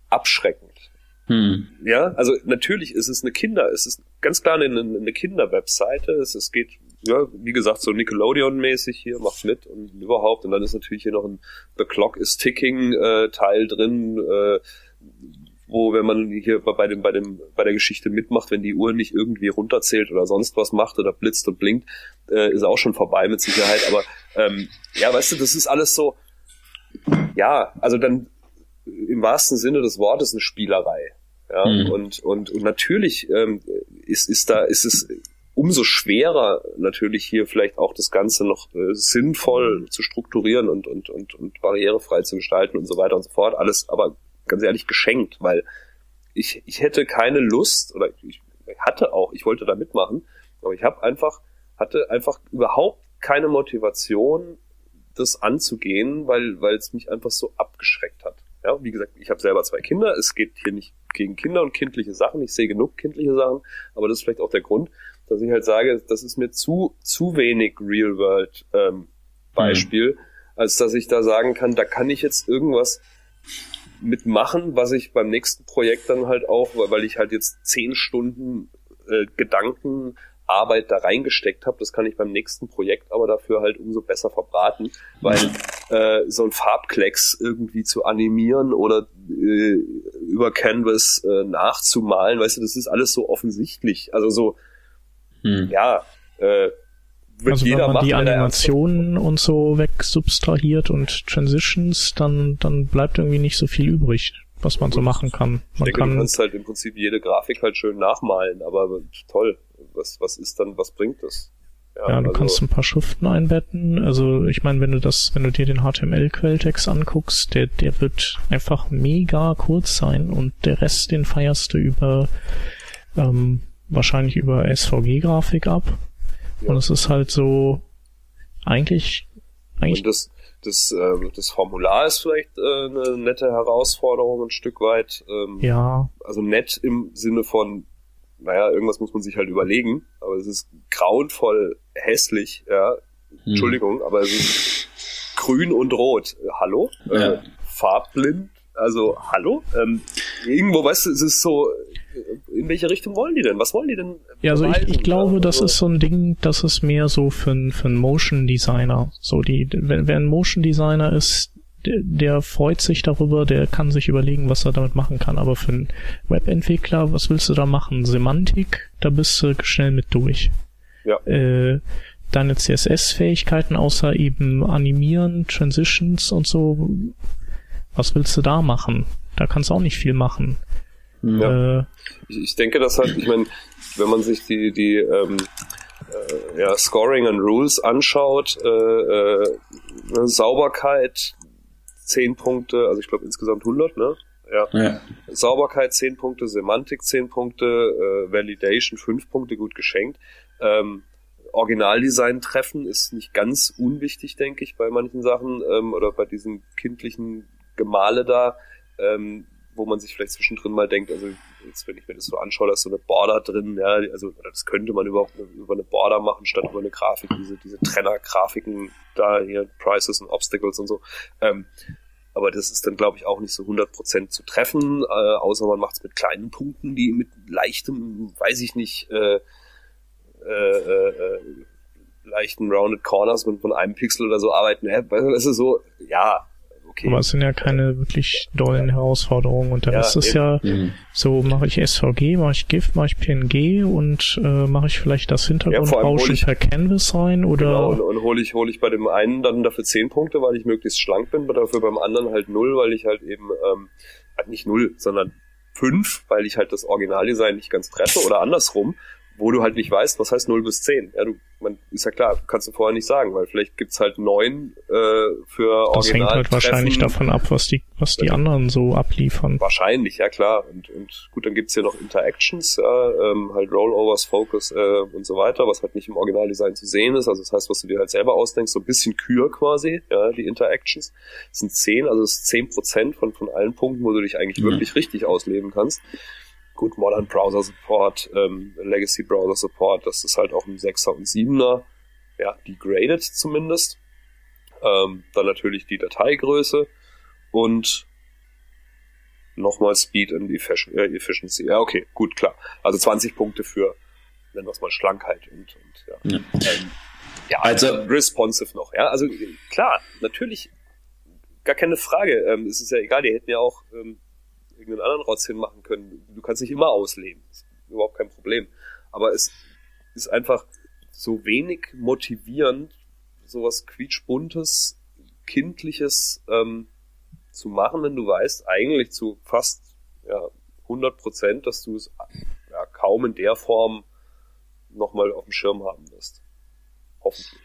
S3: abschreckend. Hm. Ja, also natürlich ist es eine Kinder, es ist ganz klar eine, eine Kinderwebseite. Es, es geht ja, wie gesagt, so Nickelodeon-mäßig hier, macht mit und überhaupt. Und dann ist natürlich hier noch ein The Clock is Ticking äh, Teil drin, äh, wo wenn man hier bei dem, bei dem, bei der Geschichte mitmacht, wenn die Uhr nicht irgendwie runterzählt oder sonst was macht oder blitzt und blinkt, äh, ist auch schon vorbei mit Sicherheit. Aber ähm, ja, weißt du, das ist alles so, ja, also dann im wahrsten Sinne des Wortes eine Spielerei. Ja, mhm. und, und, und natürlich ähm, ist, ist da, ist es umso schwerer natürlich hier vielleicht auch das Ganze noch äh, sinnvoll zu strukturieren und, und, und, und barrierefrei zu gestalten und so weiter und so fort. Alles aber ganz ehrlich geschenkt, weil ich, ich hätte keine Lust oder ich hatte auch, ich wollte da mitmachen, aber ich habe einfach, hatte einfach überhaupt keine Motivation, das anzugehen, weil weil es mich einfach so abgeschreckt hat. Ja, wie gesagt, ich habe selber zwei Kinder. Es geht hier nicht gegen Kinder und kindliche Sachen. Ich sehe genug kindliche Sachen, aber das ist vielleicht auch der Grund, dass ich halt sage, das ist mir zu, zu wenig Real-World ähm, Beispiel, mhm. als dass ich da sagen kann, da kann ich jetzt irgendwas mitmachen, was ich beim nächsten Projekt dann halt auch, weil ich halt jetzt zehn Stunden äh, Gedanken Arbeit da reingesteckt habe, das kann ich beim nächsten Projekt aber dafür halt umso besser verbraten, weil äh, so ein Farbklecks irgendwie zu animieren oder äh, über Canvas äh, nachzumalen, weißt du, das ist alles so offensichtlich. Also so, hm. ja, äh,
S1: wird also jeder wenn man machen, die Animationen und so wegsubstrahiert und Transitions, dann, dann bleibt irgendwie nicht so viel übrig, was man so machen kann. Man
S3: denke, kann, du kannst halt im Prinzip jede Grafik halt schön nachmalen, aber toll was, was ist dann, was bringt das?
S1: Ja, ja du also, kannst ein paar Schriften einbetten. Also ich meine, wenn du das, wenn du dir den HTML-Quelltext anguckst, der, der wird einfach mega kurz sein und der Rest, den feierst du über ähm, wahrscheinlich über SVG-Grafik ab. Ja. Und es ist halt so eigentlich eigentlich.
S3: Und das, das, äh, das Formular ist vielleicht äh, eine nette Herausforderung ein Stück weit. Ähm,
S1: ja.
S3: Also nett im Sinne von naja, irgendwas muss man sich halt überlegen, aber es ist grauenvoll hässlich, ja. Hm. Entschuldigung, aber es ist grün und rot. Hallo? Ja. Äh, farbblind? Also, hallo? Ähm, irgendwo, weißt du, es ist so, in welche Richtung wollen die denn? Was wollen die denn?
S1: Ja, also ich, ich glaube, das ist so ein Ding, das ist mehr so für, für einen Motion Designer. So die, wenn, wer ein Motion Designer ist, der, der freut sich darüber, der kann sich überlegen, was er damit machen kann. Aber für einen Webentwickler, was willst du da machen? Semantik, da bist du schnell mit durch.
S3: Ja.
S1: Äh, deine CSS-Fähigkeiten, außer eben animieren, Transitions und so, was willst du da machen? Da kannst du auch nicht viel machen.
S3: Ja. Äh, ich, denke, dass halt, ich meine, wenn man sich die, die ähm, äh, ja, Scoring and Rules anschaut, äh, äh, Sauberkeit, 10 Punkte, also ich glaube insgesamt 100, ne? Ja. ja. Sauberkeit 10 Punkte, Semantik 10 Punkte, äh, Validation 5 Punkte, gut geschenkt. Ähm, Originaldesign treffen ist nicht ganz unwichtig, denke ich, bei manchen Sachen ähm, oder bei diesen kindlichen Gemale da, ähm, wo man sich vielleicht zwischendrin mal denkt, also jetzt, wenn ich mir das so anschaue, da ist so eine Border drin, ja, also das könnte man überhaupt über eine Border machen, statt über eine Grafik, diese, diese Trenner-Grafiken da hier, Prices und Obstacles und so. Ähm, aber das ist dann, glaube ich, auch nicht so 100% zu treffen, äh, außer man macht es mit kleinen Punkten, die mit leichtem, weiß ich nicht, äh, äh, äh, leichten Rounded Corners mit von einem Pixel oder so arbeiten. Ja, das ist so, ja,
S1: okay. Aber es sind ja keine wirklich dollen Herausforderungen und der ja, Rest ist ja mhm. so, mache ich SVG, mache ich GIF, mache ich PNG und äh, mache ich vielleicht das Hintergrundrauschen ja, per Canvas rein oder
S3: genau, und, und hole ich hole ich bei dem einen dann dafür 10 Punkte, weil ich möglichst schlank bin, dafür beim anderen halt null, weil ich halt eben ähm, halt nicht null, sondern fünf, weil ich halt das Originaldesign nicht ganz treffe oder andersrum, wo du halt nicht weißt, was heißt 0 bis 10. Ja, du, man, ist ja klar, kannst du vorher nicht sagen, weil vielleicht gibt's halt neun äh, für
S1: Das hängt halt wahrscheinlich davon ab, was die, was die anderen so abliefern.
S3: Wahrscheinlich, ja klar. Und, und gut, dann gibt's hier noch Interactions, ja, ähm, halt Rollovers, Focus äh, und so weiter, was halt nicht im Originaldesign zu sehen ist. Also das heißt, was du dir halt selber ausdenkst, so ein bisschen Kür quasi, ja, die Interactions. Das sind zehn, also das ist zehn Prozent von, von allen Punkten, wo du dich eigentlich mhm. wirklich richtig ausleben kannst gut, Modern Browser Support, ähm, Legacy Browser Support, das ist halt auch ein 6er und 7er, ja, degraded zumindest. Ähm, dann natürlich die Dateigröße und nochmal Speed und äh, Efficiency. Ja, okay, gut, klar. Also 20 Punkte für, nennen wir es mal, Schlankheit und, und ja. Ja. Ähm, ja, also responsive noch, ja. Also klar, natürlich, gar keine Frage. Ähm, es ist ja egal, die hätten ja auch ähm, irgendeinen anderen Rotz hinmachen können. Du kannst dich immer ausleben. Ist überhaupt kein Problem. Aber es ist einfach so wenig motivierend, sowas quietschbuntes, kindliches ähm, zu machen, wenn du weißt, eigentlich zu fast ja, 100 Prozent, dass du es ja, kaum in der Form nochmal auf dem Schirm haben wirst. Hoffentlich.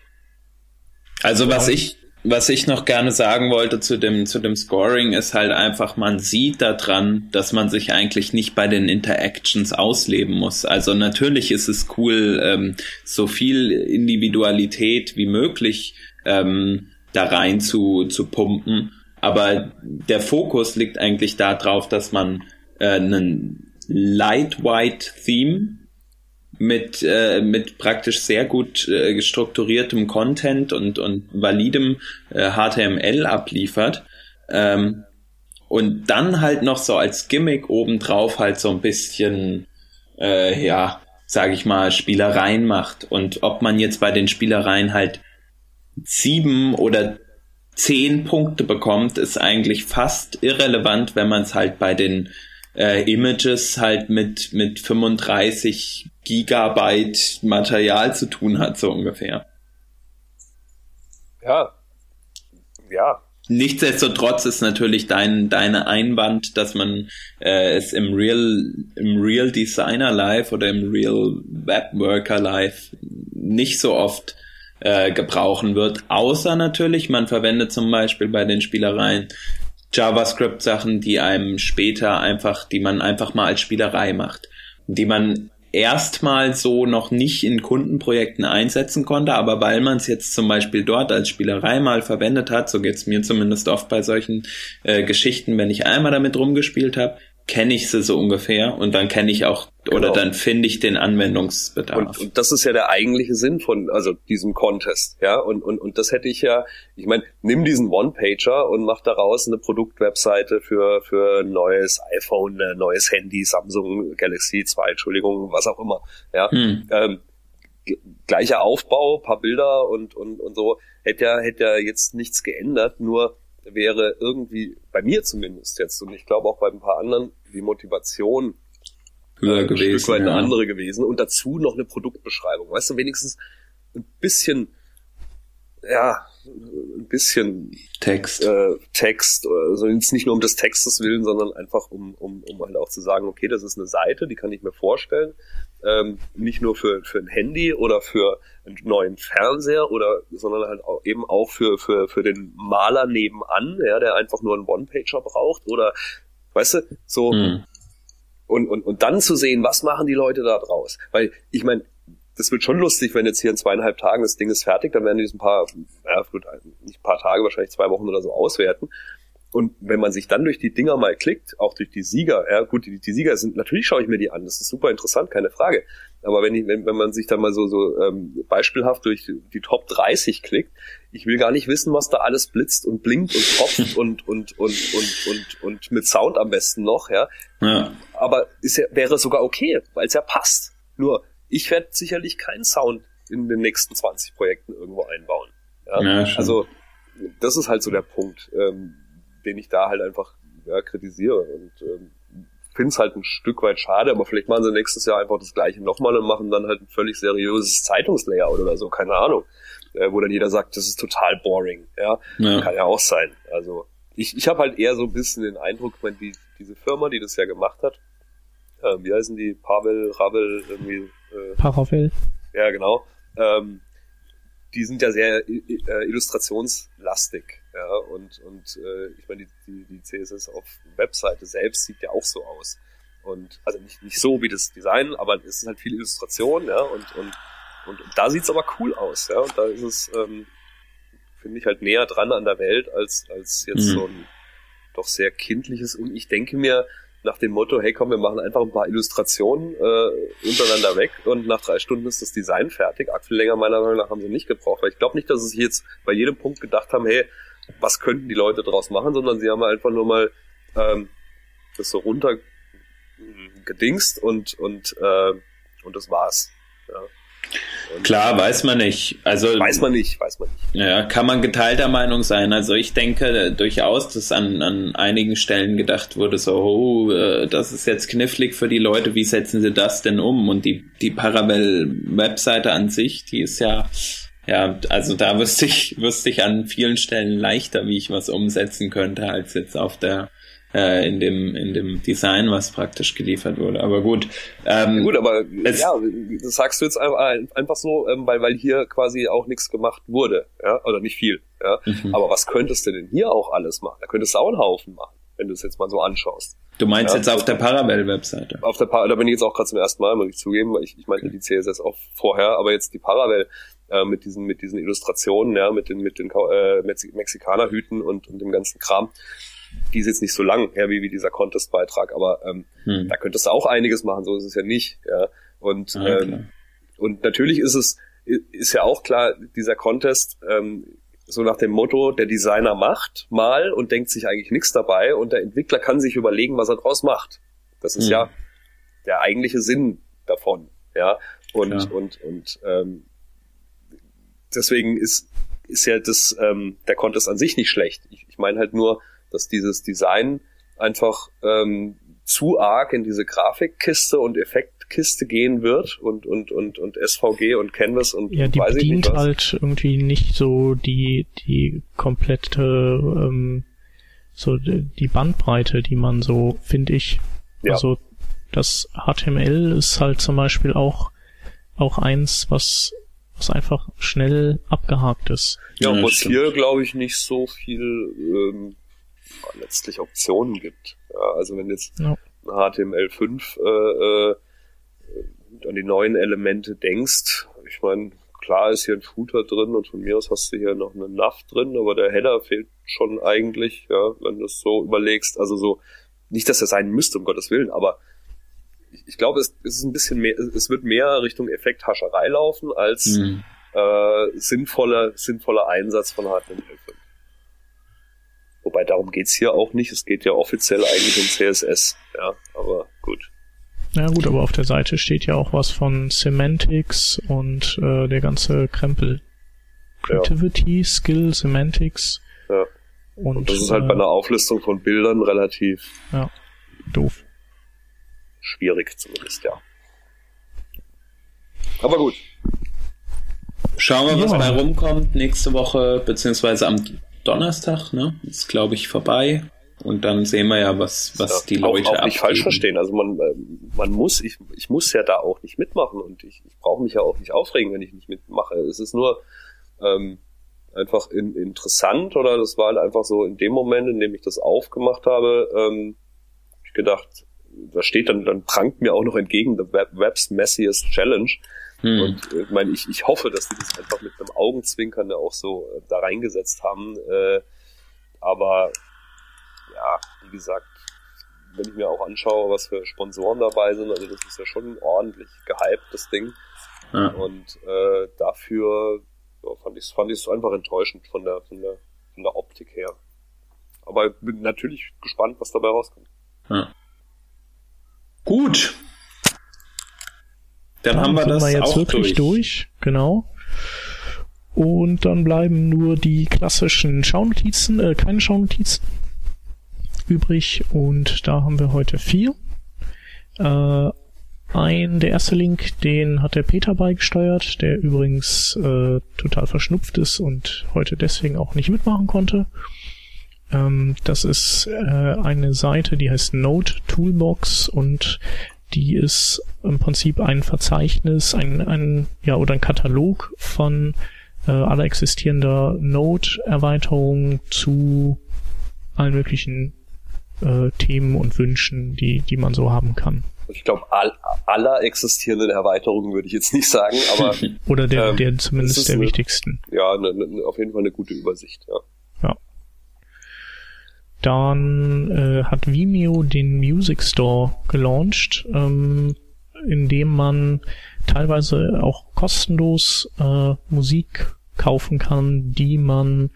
S2: Also was ich was ich noch gerne sagen wollte zu dem, zu dem Scoring ist halt einfach, man sieht daran, dass man sich eigentlich nicht bei den Interactions ausleben muss. Also natürlich ist es cool, ähm, so viel Individualität wie möglich ähm, da rein zu, zu pumpen. Aber der Fokus liegt eigentlich darauf, dass man äh, einen Light White Theme mit, äh, mit praktisch sehr gut äh, strukturiertem Content und, und validem äh, HTML abliefert. Ähm, und dann halt noch so als Gimmick obendrauf halt so ein bisschen, äh, ja, sag ich mal, Spielereien macht. Und ob man jetzt bei den Spielereien halt sieben oder zehn Punkte bekommt, ist eigentlich fast irrelevant, wenn man es halt bei den äh, Images halt mit, mit 35 Gigabyte Material zu tun hat, so ungefähr.
S3: Ja. Ja.
S2: Nichtsdestotrotz ist natürlich dein deine Einwand, dass man äh, es im Real im Real Designer Life oder im Real Webworker Life nicht so oft äh, gebrauchen wird, außer natürlich, man verwendet zum Beispiel bei den Spielereien JavaScript-Sachen, die einem später einfach, die man einfach mal als Spielerei macht, die man erstmal so noch nicht in Kundenprojekten einsetzen konnte, aber weil man es jetzt zum Beispiel dort als Spielerei mal verwendet hat, so geht's mir zumindest oft bei solchen äh, Geschichten, wenn ich einmal damit rumgespielt habe, kenne ich sie so ungefähr und dann kenne ich auch genau. oder dann finde ich den Anwendungsbedarf.
S3: Und, und, das ist ja der eigentliche Sinn von also diesem Contest, ja und und und das hätte ich ja, ich meine, nimm diesen One-Pager und mach daraus eine Produktwebseite für für neues iPhone, neues Handy, Samsung Galaxy 2, Entschuldigung, was auch immer, ja. Hm. Ähm, gleicher Aufbau, paar Bilder und und und so hätte ja hätte ja jetzt nichts geändert, nur wäre irgendwie, bei mir zumindest jetzt, und ich glaube auch bei ein paar anderen, die Motivation
S2: höher äh, gewesen. Stück
S3: weit eine andere gewesen. Und dazu noch eine Produktbeschreibung. Weißt du, wenigstens ein bisschen, ja, ein bisschen
S2: Text.
S3: Äh, Text, also jetzt nicht nur um des Textes willen, sondern einfach um, um, um halt auch zu sagen, okay, das ist eine Seite, die kann ich mir vorstellen. Ähm, nicht nur für, für ein Handy oder für einen neuen Fernseher oder, sondern halt auch eben auch für, für, für den Maler nebenan, ja, der einfach nur einen One-Pager braucht oder, weißt du, so, hm. und, und, und dann zu sehen, was machen die Leute da draus? Weil, ich meine, das wird schon lustig, wenn jetzt hier in zweieinhalb Tagen das Ding ist fertig, dann werden die es ein paar, ja, gut, nicht ein paar Tage, wahrscheinlich zwei Wochen oder so auswerten. Und wenn man sich dann durch die Dinger mal klickt, auch durch die Sieger, ja gut, die, die Sieger sind, natürlich schaue ich mir die an, das ist super interessant, keine Frage. Aber wenn, ich, wenn, wenn man sich dann mal so, so ähm, beispielhaft durch die Top 30 klickt, ich will gar nicht wissen, was da alles blitzt und blinkt und tropft <laughs> und, und, und, und, und, und mit Sound am besten noch, ja. ja. Aber ist ja, wäre sogar okay, weil es ja passt. Nur, ich werde sicherlich keinen Sound in den nächsten 20 Projekten irgendwo einbauen. Ja? ja also das ist halt so der Punkt, ähm, den ich da halt einfach ja, kritisiere und ähm, finde es halt ein Stück weit schade, aber vielleicht machen sie nächstes Jahr einfach das gleiche nochmal und machen dann halt ein völlig seriöses Zeitungslayout oder so, keine Ahnung, äh, wo dann jeder sagt, das ist total boring, ja, ja. kann ja auch sein. Also ich, ich habe halt eher so ein bisschen den Eindruck, wenn die, diese Firma, die das ja gemacht hat, äh, wie heißen die, Pavel, Ravel, irgendwie
S1: äh, Paravel.
S3: Ja, genau. Ähm, die sind ja sehr äh, illustrationslastig. Ja, und, und äh, ich meine, die, die, die CSS auf Webseite selbst sieht ja auch so aus. Und also nicht, nicht so wie das Design, aber es ist halt viel Illustration, ja, und, und, und, und da sieht's aber cool aus, ja. Und da ist es, ähm, finde ich, halt näher dran an der Welt als, als jetzt mhm. so ein doch sehr kindliches. Und ich denke mir, nach dem Motto, hey komm, wir machen einfach ein paar Illustrationen äh, untereinander weg und nach drei Stunden ist das Design fertig. Viel länger meiner Meinung nach haben sie nicht gebraucht, weil ich glaube nicht, dass sie sich jetzt bei jedem Punkt gedacht haben, hey, was könnten die Leute draus machen, sondern sie haben einfach nur mal ähm, das so runter gedingst und und äh, und das war's. Ja.
S2: Klar, weiß man nicht. Also
S3: weiß man nicht, weiß man nicht.
S2: Ja, kann man geteilter Meinung sein. Also ich denke durchaus, dass an, an einigen Stellen gedacht wurde, so, oh, äh, das ist jetzt knifflig für die Leute, wie setzen sie das denn um? Und die, die Parallel-Webseite an sich, die ist ja, ja, also da wüsste ich, wüsste ich an vielen Stellen leichter, wie ich was umsetzen könnte, als jetzt auf der äh, in dem in dem Design, was praktisch geliefert wurde. Aber gut.
S3: Ähm, ja, gut, aber ja, das sagst du jetzt einfach so, ähm, weil weil hier quasi auch nichts gemacht wurde, ja, oder nicht viel. Ja. Mhm. Aber was könntest du denn hier auch alles machen? Da könntest du auch einen Haufen machen, wenn du es jetzt mal so anschaust.
S2: Du meinst ja, jetzt auf der Parallel-Webseite?
S3: Auf der Par da bin ich jetzt auch gerade zum ersten Mal, muss ich zugeben, weil ich, ich meinte okay. die CSS auch vorher, aber jetzt die Parallel äh, mit diesen mit diesen Illustrationen, ja, mit den mit den äh, Mexikanerhüten und, und dem ganzen Kram die ist jetzt nicht so lang her wie, wie dieser Contest-Beitrag, aber ähm, hm. da könntest du auch einiges machen, so ist es ja nicht. Ja. Und, okay. ähm, und natürlich ist es, ist ja auch klar, dieser Contest, ähm, so nach dem Motto, der Designer macht mal und denkt sich eigentlich nichts dabei und der Entwickler kann sich überlegen, was er draus macht. Das ist mhm. ja der eigentliche Sinn davon, ja. Und, ja. und, und ähm, deswegen ist, ist ja das, ähm, der Contest an sich nicht schlecht. Ich, ich meine halt nur, dass dieses Design einfach ähm, zu arg in diese Grafikkiste und Effektkiste gehen wird und und und und SVG und Canvas und
S1: ja, die weiß bedient halt irgendwie nicht so die die komplette ähm, so die Bandbreite, die man so finde ich. Ja. Also das HTML ist halt zum Beispiel auch auch eins, was was einfach schnell abgehakt ist.
S3: Ja, ja was hier glaube ich nicht so viel ähm, letztlich Optionen gibt. Ja, also wenn jetzt ja. HTML5 äh, äh, an die neuen Elemente denkst, ich meine, klar ist hier ein Footer drin und von mir aus hast du hier noch eine NAV drin, aber der Header fehlt schon eigentlich, ja, wenn du es so überlegst. Also so, nicht, dass er sein müsste, um Gottes Willen, aber ich, ich glaube, es, es ist ein bisschen mehr, es wird mehr Richtung Effekthascherei laufen als mhm. äh, sinnvoller, sinnvoller Einsatz von HTML5. Wobei darum geht's hier auch nicht. Es geht ja offiziell eigentlich um CSS. Ja, aber gut.
S1: Ja gut, aber auf der Seite steht ja auch was von Semantics und äh, der ganze Krempel. Creativity, ja. Skill, Semantics.
S3: Ja. Und, und das ist halt äh, bei einer Auflistung von Bildern relativ
S1: ja, doof.
S3: Schwierig zumindest, ja. Aber gut.
S2: Schauen wir, was ja. bei rumkommt nächste Woche, beziehungsweise am Donnerstag, ne? Ist, glaube ich, vorbei. Und dann sehen wir ja, was, was ja, die Leute
S3: auch, auch nicht falsch verstehen. Also man, äh, man muss, ich, ich muss ja da auch nicht mitmachen und ich, ich brauche mich ja auch nicht aufregen, wenn ich nicht mitmache. Es ist nur ähm, einfach in, interessant oder das war halt einfach so in dem Moment, in dem ich das aufgemacht habe, ähm, ich gedacht, da steht dann, dann prangt mir auch noch entgegen the Web, Web's Messiest Challenge. Hm. Und äh, ich meine, ich, ich hoffe, dass die das einfach mit einem Augenzwinkern auch so äh, da reingesetzt haben. Äh, aber ja, wie gesagt, wenn ich mir auch anschaue, was für Sponsoren dabei sind, also das ist ja schon ordentlich gehypt, das Ding. Ja. Und äh, dafür ja, fand ich es fand ich's einfach enttäuschend von der, von der von der Optik her. Aber bin natürlich gespannt, was dabei rauskommt. Ja.
S2: Gut, dann,
S1: dann
S2: haben wir das
S1: wir jetzt auch wirklich durch. durch. Genau. Und dann bleiben nur die klassischen Schaunotizen, äh, keine Schaunotizen übrig. Und da haben wir heute vier. Äh, ein, der erste Link, den hat der Peter beigesteuert, der übrigens äh, total verschnupft ist und heute deswegen auch nicht mitmachen konnte. Ähm, das ist äh, eine Seite, die heißt Node Toolbox und die ist im Prinzip ein Verzeichnis, ein, ein ja oder ein Katalog von äh, aller existierender Node-Erweiterungen zu allen möglichen äh, Themen und Wünschen, die, die man so haben kann.
S3: Ich glaube, all, aller existierenden Erweiterungen würde ich jetzt nicht sagen, aber <laughs>
S1: oder der, ähm, der zumindest der
S3: eine,
S1: wichtigsten.
S3: Ja, ne, ne, auf jeden Fall eine gute Übersicht. Ja.
S1: Ja. Dann äh, hat Vimeo den Music Store gelauncht, ähm, in dem man teilweise auch kostenlos äh, Musik kaufen kann, die man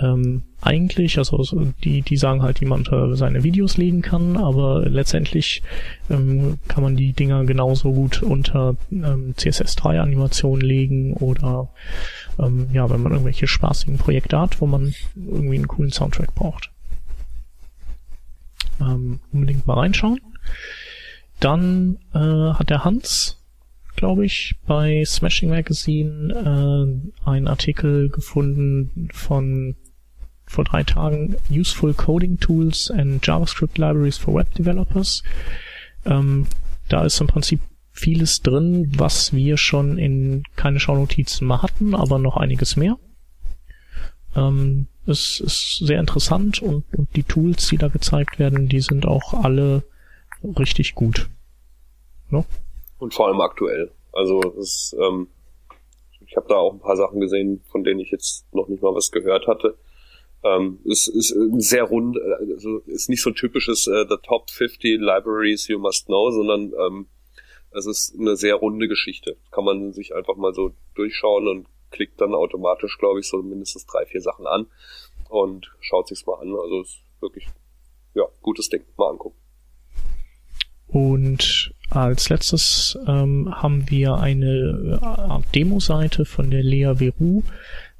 S1: ähm, eigentlich, also die, die sagen halt, die man unter seine Videos legen kann, aber letztendlich ähm, kann man die Dinger genauso gut unter ähm, CSS3 Animationen legen oder ähm, ja, wenn man irgendwelche spaßigen Projekte hat, wo man irgendwie einen coolen Soundtrack braucht ähm, unbedingt mal reinschauen. Dann äh, hat der Hans, glaube ich, bei Smashing Magazine äh, einen Artikel gefunden von vor drei Tagen Useful Coding Tools and JavaScript Libraries for Web Developers. Ähm, da ist im Prinzip vieles drin, was wir schon in keine Schaunotizen mal hatten, aber noch einiges mehr. Ähm, es ist sehr interessant und, und die Tools, die da gezeigt werden, die sind auch alle richtig gut.
S3: No? Und vor allem aktuell. Also es, ähm, ich habe da auch ein paar Sachen gesehen, von denen ich jetzt noch nicht mal was gehört hatte. Ähm, es ist sehr rund, also ist nicht so ein typisches äh, The Top 50 Libraries You Must Know, sondern ähm, es ist eine sehr runde Geschichte. Kann man sich einfach mal so durchschauen und klickt dann automatisch, glaube ich, so mindestens drei, vier Sachen an und schaut sich's mal an. Also ist wirklich, ja, gutes Ding. Mal angucken.
S1: Und als letztes ähm, haben wir eine äh, Demo-Seite von der Lea Veru,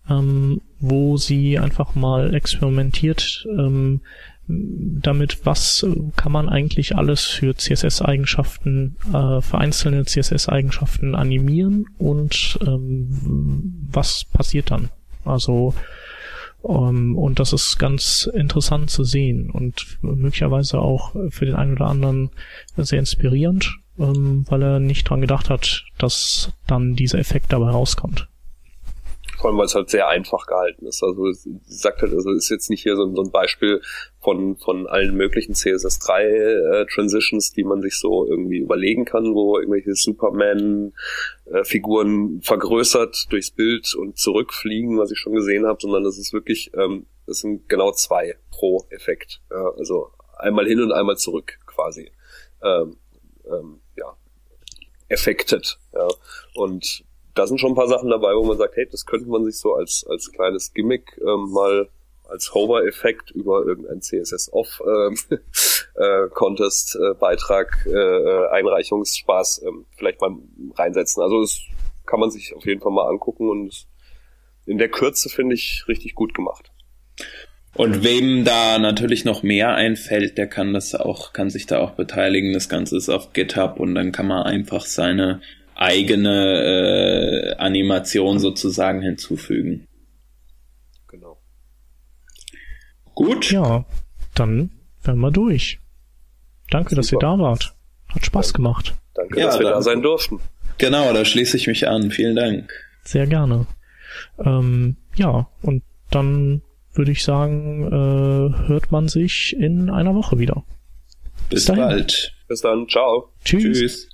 S1: ähm, wo sie einfach mal experimentiert ähm, damit, was kann man eigentlich alles für CSS-Eigenschaften, äh, für einzelne CSS-Eigenschaften animieren und ähm, was passiert dann? Also um, ähm, und das ist ganz interessant zu sehen und möglicherweise auch für den einen oder anderen sehr inspirierend, ähm, weil er nicht dran gedacht hat, dass dann dieser Effekt dabei rauskommt.
S3: Vor allem, weil es halt sehr einfach gehalten ist. Also sie sagt halt, also ist jetzt nicht hier so, so ein Beispiel von, von allen möglichen CSS3 äh, Transitions, die man sich so irgendwie überlegen kann, wo irgendwelche Superman-Figuren äh, vergrößert durchs Bild und zurückfliegen, was ich schon gesehen habe, sondern das ist wirklich, ähm, das sind genau zwei pro Effekt. Ja, also einmal hin und einmal zurück quasi. Ähm, ähm, ja, affected. Ja. Und da sind schon ein paar Sachen dabei, wo man sagt, hey, das könnte man sich so als, als kleines Gimmick ähm, mal als Hover-Effekt über irgendein CSS-Off ähm, <laughs> äh, äh, äh, äh, Einreichungsspaß ähm, vielleicht mal reinsetzen. Also das kann man sich auf jeden Fall mal angucken und in der Kürze finde ich richtig gut gemacht.
S2: Und wem da natürlich noch mehr einfällt, der kann das auch, kann sich da auch beteiligen. Das Ganze ist auf GitHub und dann kann man einfach seine eigene äh, Animation sozusagen hinzufügen.
S3: Genau.
S1: Gut. Ja, dann wären wir durch. Danke, Super. dass ihr da wart. Hat Spaß
S3: danke.
S1: gemacht.
S3: Danke, ja, dass wir da sein durften.
S2: Genau, da schließe ich mich an. Vielen Dank.
S1: Sehr gerne. Ähm, ja, und dann würde ich sagen, äh, hört man sich in einer Woche wieder.
S2: Bis, Bis bald.
S3: Bis dann. Ciao.
S1: Tschüss. Tschüss.